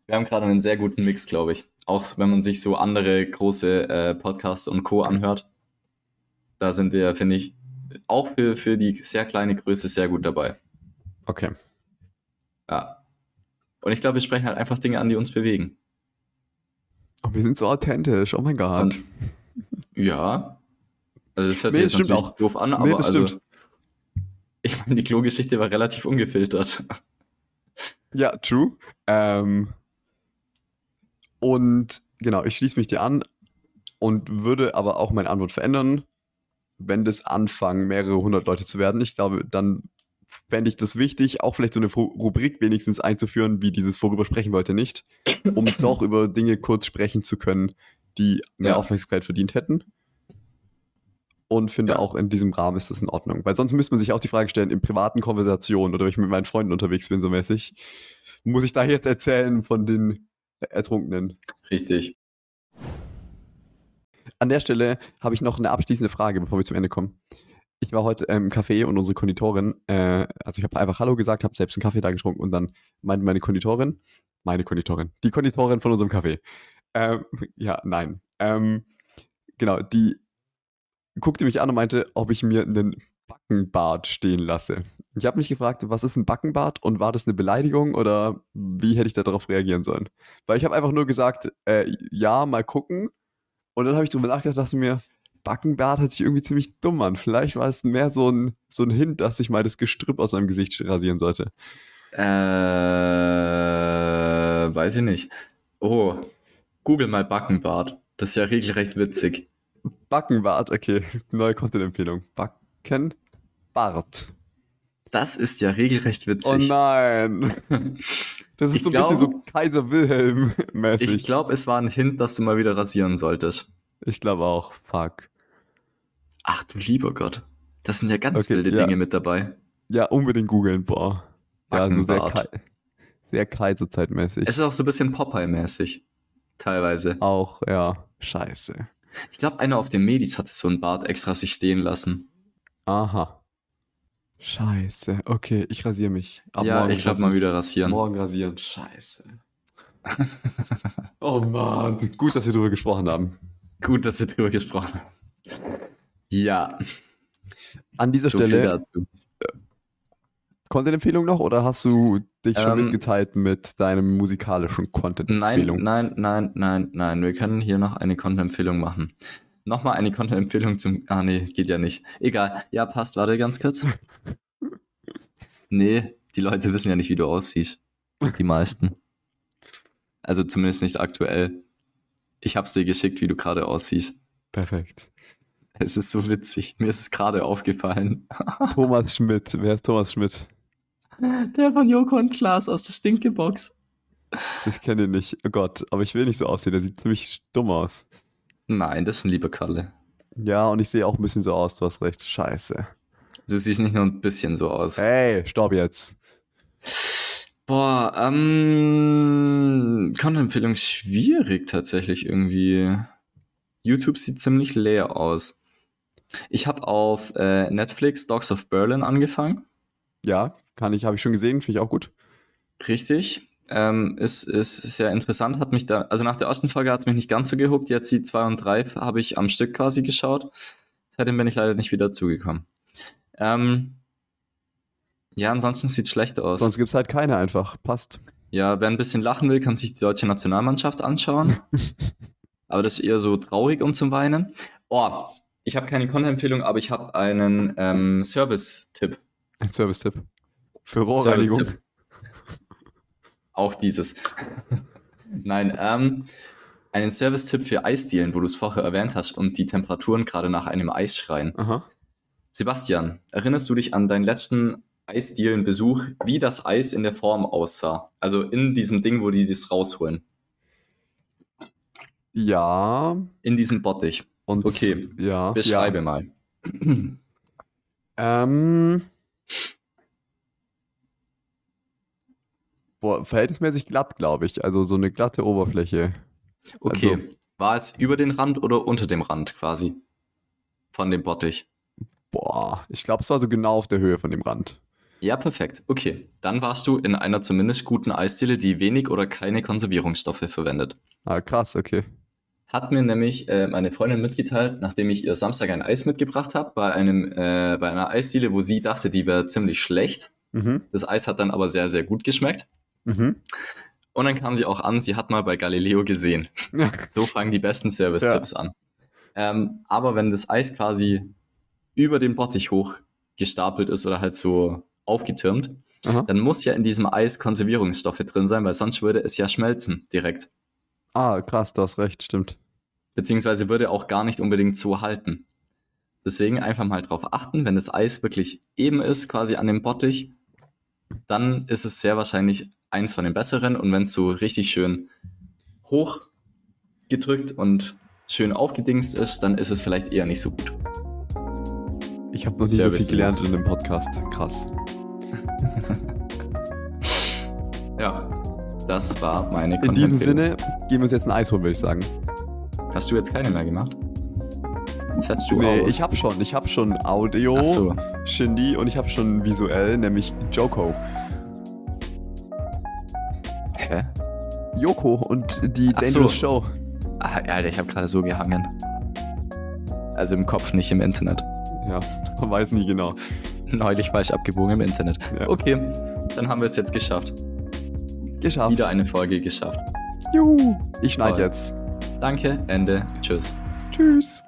Speaker 2: wir haben gerade einen sehr guten Mix, glaube ich. Auch wenn man sich so andere große äh, Podcasts und Co. anhört. Da sind wir, finde ich, auch für, für die sehr kleine Größe sehr gut dabei.
Speaker 1: Okay.
Speaker 2: Ja. Und ich glaube, wir sprechen halt einfach Dinge an, die uns bewegen.
Speaker 1: Oh, wir sind so authentisch, oh mein Gott.
Speaker 2: Ja. Also das hört
Speaker 1: Nee,
Speaker 2: sich jetzt natürlich
Speaker 1: auch.
Speaker 2: doof an,
Speaker 1: Nee,
Speaker 2: aber
Speaker 1: das
Speaker 2: also,
Speaker 1: stimmt.
Speaker 2: ich meine, die Klogeschichte war relativ ungefiltert.
Speaker 1: Ja, true. Ähm, und genau, ich schließe mich dir an und würde aber auch meine Antwort verändern, wenn das anfangen, mehrere hundert Leute zu werden. Ich glaube, dann fände ich das wichtig, auch vielleicht so eine Ru- Rubrik wenigstens einzuführen, wie dieses Vorüber sprechen wollte nicht, um doch über Dinge kurz sprechen zu können, die mehr
Speaker 2: Ja.
Speaker 1: Aufmerksamkeit verdient hätten. Und finde
Speaker 2: Ja.
Speaker 1: auch in diesem Rahmen ist das in Ordnung. Weil sonst müsste man sich auch die Frage stellen, in privaten Konversationen oder wenn ich mit meinen Freunden unterwegs bin, so mäßig, muss ich da jetzt erzählen von den Ertrunkenen?
Speaker 2: Richtig.
Speaker 1: An der Stelle habe ich noch eine abschließende Frage, bevor wir zum Ende kommen. Ich war heute ähm, im Café und unsere Konditorin, äh, also ich habe einfach Hallo gesagt, habe selbst einen Kaffee da getrunken und dann meinte meine Konditorin, meine Konditorin, die Konditorin von unserem Café, ähm, ja, nein, ähm, genau, die guckte mich an und meinte, ob ich mir einen Backenbart stehen lasse. Ich habe mich gefragt, was ist ein Backenbart und war das eine Beleidigung oder wie hätte ich darauf reagieren sollen? Weil ich habe einfach nur gesagt, äh, ja, mal gucken. Und dann habe ich drüber nachgedacht, dachte mir, Backenbart hört sich irgendwie ziemlich dumm an. Vielleicht war es mehr so ein, so ein Hint, dass ich mal das Gestrüpp aus meinem Gesicht rasieren sollte.
Speaker 2: Äh, weiß ich nicht. Oh, google mal Backenbart. Das ist ja regelrecht witzig.
Speaker 1: Backenbart, okay, neue Content-Empfehlung. Backenbart.
Speaker 2: Das ist ja regelrecht
Speaker 1: Oh
Speaker 2: witzig.
Speaker 1: nein. Das ist
Speaker 2: Ich
Speaker 1: so ein bisschen so Kaiser Wilhelm-mäßig.
Speaker 2: ich glaube, es war ein Hint, dass du mal wieder rasieren solltest.
Speaker 1: Ich glaube auch. Fuck.
Speaker 2: Ach du lieber Gott. Das sind ja ganz
Speaker 1: Okay,
Speaker 2: wilde
Speaker 1: ja.
Speaker 2: Dinge mit dabei.
Speaker 1: Ja, unbedingt googeln, boah. Ja, also sehr. Kai sehr Kaiserzeitmäßig.
Speaker 2: Es ist auch so ein bisschen Popeye-mäßig. Teilweise.
Speaker 1: auch, ja. Scheiße.
Speaker 2: Ich glaube, einer auf den Medis hatte so einen Bart extra sich stehen lassen.
Speaker 1: Aha. Scheiße. Okay, ich rasiere mich. Ab
Speaker 2: ja,
Speaker 1: morgen
Speaker 2: ich glaube mal
Speaker 1: rasieren.
Speaker 2: wieder rasieren.
Speaker 1: Morgen rasieren. Scheiße. oh Mann. Gut, dass wir darüber gesprochen haben.
Speaker 2: Gut, dass wir drüber gesprochen haben. Ja,
Speaker 1: An dieser
Speaker 2: so viel
Speaker 1: Stelle,
Speaker 2: dazu.
Speaker 1: Content-Empfehlung noch oder hast du dich schon
Speaker 2: Ähm,
Speaker 1: mitgeteilt mit deinem musikalischen
Speaker 2: Nein,
Speaker 1: Content-Empfehlung?
Speaker 2: nein, nein, nein, nein. Wir können hier noch eine Content-Empfehlung machen. Nochmal eine Content-Empfehlung zum. Ah, nee, geht ja nicht. Egal. Ja, passt. Warte ganz kurz. Nee, die Leute wissen ja nicht, wie du aussiehst. Die meisten. Also zumindest nicht aktuell. Ich hab's dir geschickt, wie du gerade aussiehst.
Speaker 1: Perfekt.
Speaker 2: Es ist so witzig. Mir ist es gerade aufgefallen.
Speaker 1: Thomas Schmidt. Wer ist Thomas Schmidt?
Speaker 2: Der von Joko und Klaas aus der Stinkebox.
Speaker 1: Ich kenne ihn nicht. Oh Gott, aber ich will nicht so aussehen. Der sieht ziemlich dumm aus.
Speaker 2: Nein, das ist ein lieber Kalle.
Speaker 1: Ja, und ich sehe auch ein bisschen so aus. Du hast recht. Scheiße.
Speaker 2: Du siehst nicht nur ein bisschen so aus.
Speaker 1: Hey, stopp jetzt.
Speaker 2: Boah, ähm, Content-Empfehlung schwierig tatsächlich irgendwie. YouTube sieht ziemlich leer aus. Ich habe auf äh, Netflix Dogs of Berlin angefangen.
Speaker 1: Ja, kann ich, habe ich schon gesehen. Finde ich auch gut.
Speaker 2: Richtig. Ähm, ist, ist sehr interessant. Hat mich da, also nach der ersten Folge hat es mich nicht ganz so gehuckt. Jetzt die 2 und 3 habe ich am Stück quasi geschaut. Seitdem bin ich leider nicht wieder zugekommen. Ähm, ja, ansonsten sieht schlecht aus.
Speaker 1: Sonst gibt es halt keine einfach. Passt.
Speaker 2: Ja, wer ein bisschen lachen will, kann sich die deutsche Nationalmannschaft anschauen. aber das ist eher so traurig, um zum Weinen. Oh, ich habe keine Content-Empfehlung, aber ich habe einen ähm, Service-Tipp.
Speaker 1: Ein Service-Tipp. Für Rohrreinigung.
Speaker 2: Service-Tipp. Auch dieses. Nein, ähm, einen Service-Tipp für Eisdielen, wo du es vorher erwähnt hast und die Temperaturen gerade nach einem Eis schreien.
Speaker 1: Aha.
Speaker 2: Sebastian, erinnerst du dich an deinen letzten Eisdielenbesuch, wie das Eis in der Form aussah? Also in diesem Ding, wo die das rausholen.
Speaker 1: Ja.
Speaker 2: In diesem Bottich.
Speaker 1: Und
Speaker 2: Okay.
Speaker 1: Ja.
Speaker 2: Beschreibe
Speaker 1: Ja.
Speaker 2: mal.
Speaker 1: Ähm. Boah, verhältnismäßig glatt, glaube ich. Also so eine glatte Oberfläche.
Speaker 2: Okay.
Speaker 1: Also-
Speaker 2: War es über den Rand oder unter dem Rand quasi? Von dem Bottich.
Speaker 1: Boah, ich glaube, es war so genau auf der Höhe von dem Rand.
Speaker 2: Ja, perfekt. Okay. Dann warst du in einer zumindest guten Eisdiele, die wenig oder keine Konservierungsstoffe verwendet.
Speaker 1: Ah, krass, okay.
Speaker 2: Hat mir nämlich äh, meine Freundin mitgeteilt, nachdem ich ihr Samstag ein Eis mitgebracht habe, bei, einem, äh, bei einer Eisdiele, wo sie dachte, die wäre ziemlich schlecht.
Speaker 1: Mhm.
Speaker 2: Das Eis hat dann aber sehr, sehr gut geschmeckt.
Speaker 1: Mhm.
Speaker 2: Und dann kam sie auch an, sie hat mal bei Galileo gesehen. So fangen die besten Service-Tipps an. Ähm, aber wenn das Eis quasi über den Bottich hoch gestapelt ist oder halt so aufgetürmt,
Speaker 1: Aha.
Speaker 2: dann muss ja in diesem Eis Konservierungsstoffe drin sein, weil sonst würde es ja schmelzen direkt.
Speaker 1: Ah, krass, du hast recht, stimmt.
Speaker 2: Beziehungsweise würde auch gar nicht unbedingt so halten. Deswegen einfach mal drauf achten, wenn das Eis wirklich eben ist, quasi an dem Bottich, dann ist es sehr wahrscheinlich eins von den besseren. Und wenn es so richtig schön hoch gedrückt und schön aufgedingst ist, dann ist es vielleicht eher nicht so gut.
Speaker 1: Ich habe noch nie so viel gelernt in dem Podcast. Krass.
Speaker 2: Ja, das war meine
Speaker 1: In diesem. Sinne gehen wir uns jetzt ein Eis holen, würde ich sagen.
Speaker 2: Hast du jetzt keine mehr gemacht? Das hättest du
Speaker 1: Nee,
Speaker 2: aus.
Speaker 1: ich habe schon. Ich habe schon Audio,
Speaker 2: so.
Speaker 1: Shindy und ich habe schon visuell, nämlich Joko.
Speaker 2: Hä?
Speaker 1: Joko und die
Speaker 2: Ach
Speaker 1: Dangerous
Speaker 2: so.
Speaker 1: Show.
Speaker 2: Ah, Alter, ich habe gerade so gehangen. Also im Kopf, nicht im Internet.
Speaker 1: Ja, man weiß nie genau.
Speaker 2: Neulich falsch abgebogen im Internet.
Speaker 1: Ja.
Speaker 2: Okay, dann haben wir es jetzt geschafft.
Speaker 1: Geschafft.
Speaker 2: Wieder eine Folge geschafft.
Speaker 1: Juhu. Ich schneide jetzt.
Speaker 2: Danke, Ende, tschüss.
Speaker 1: Tschüss.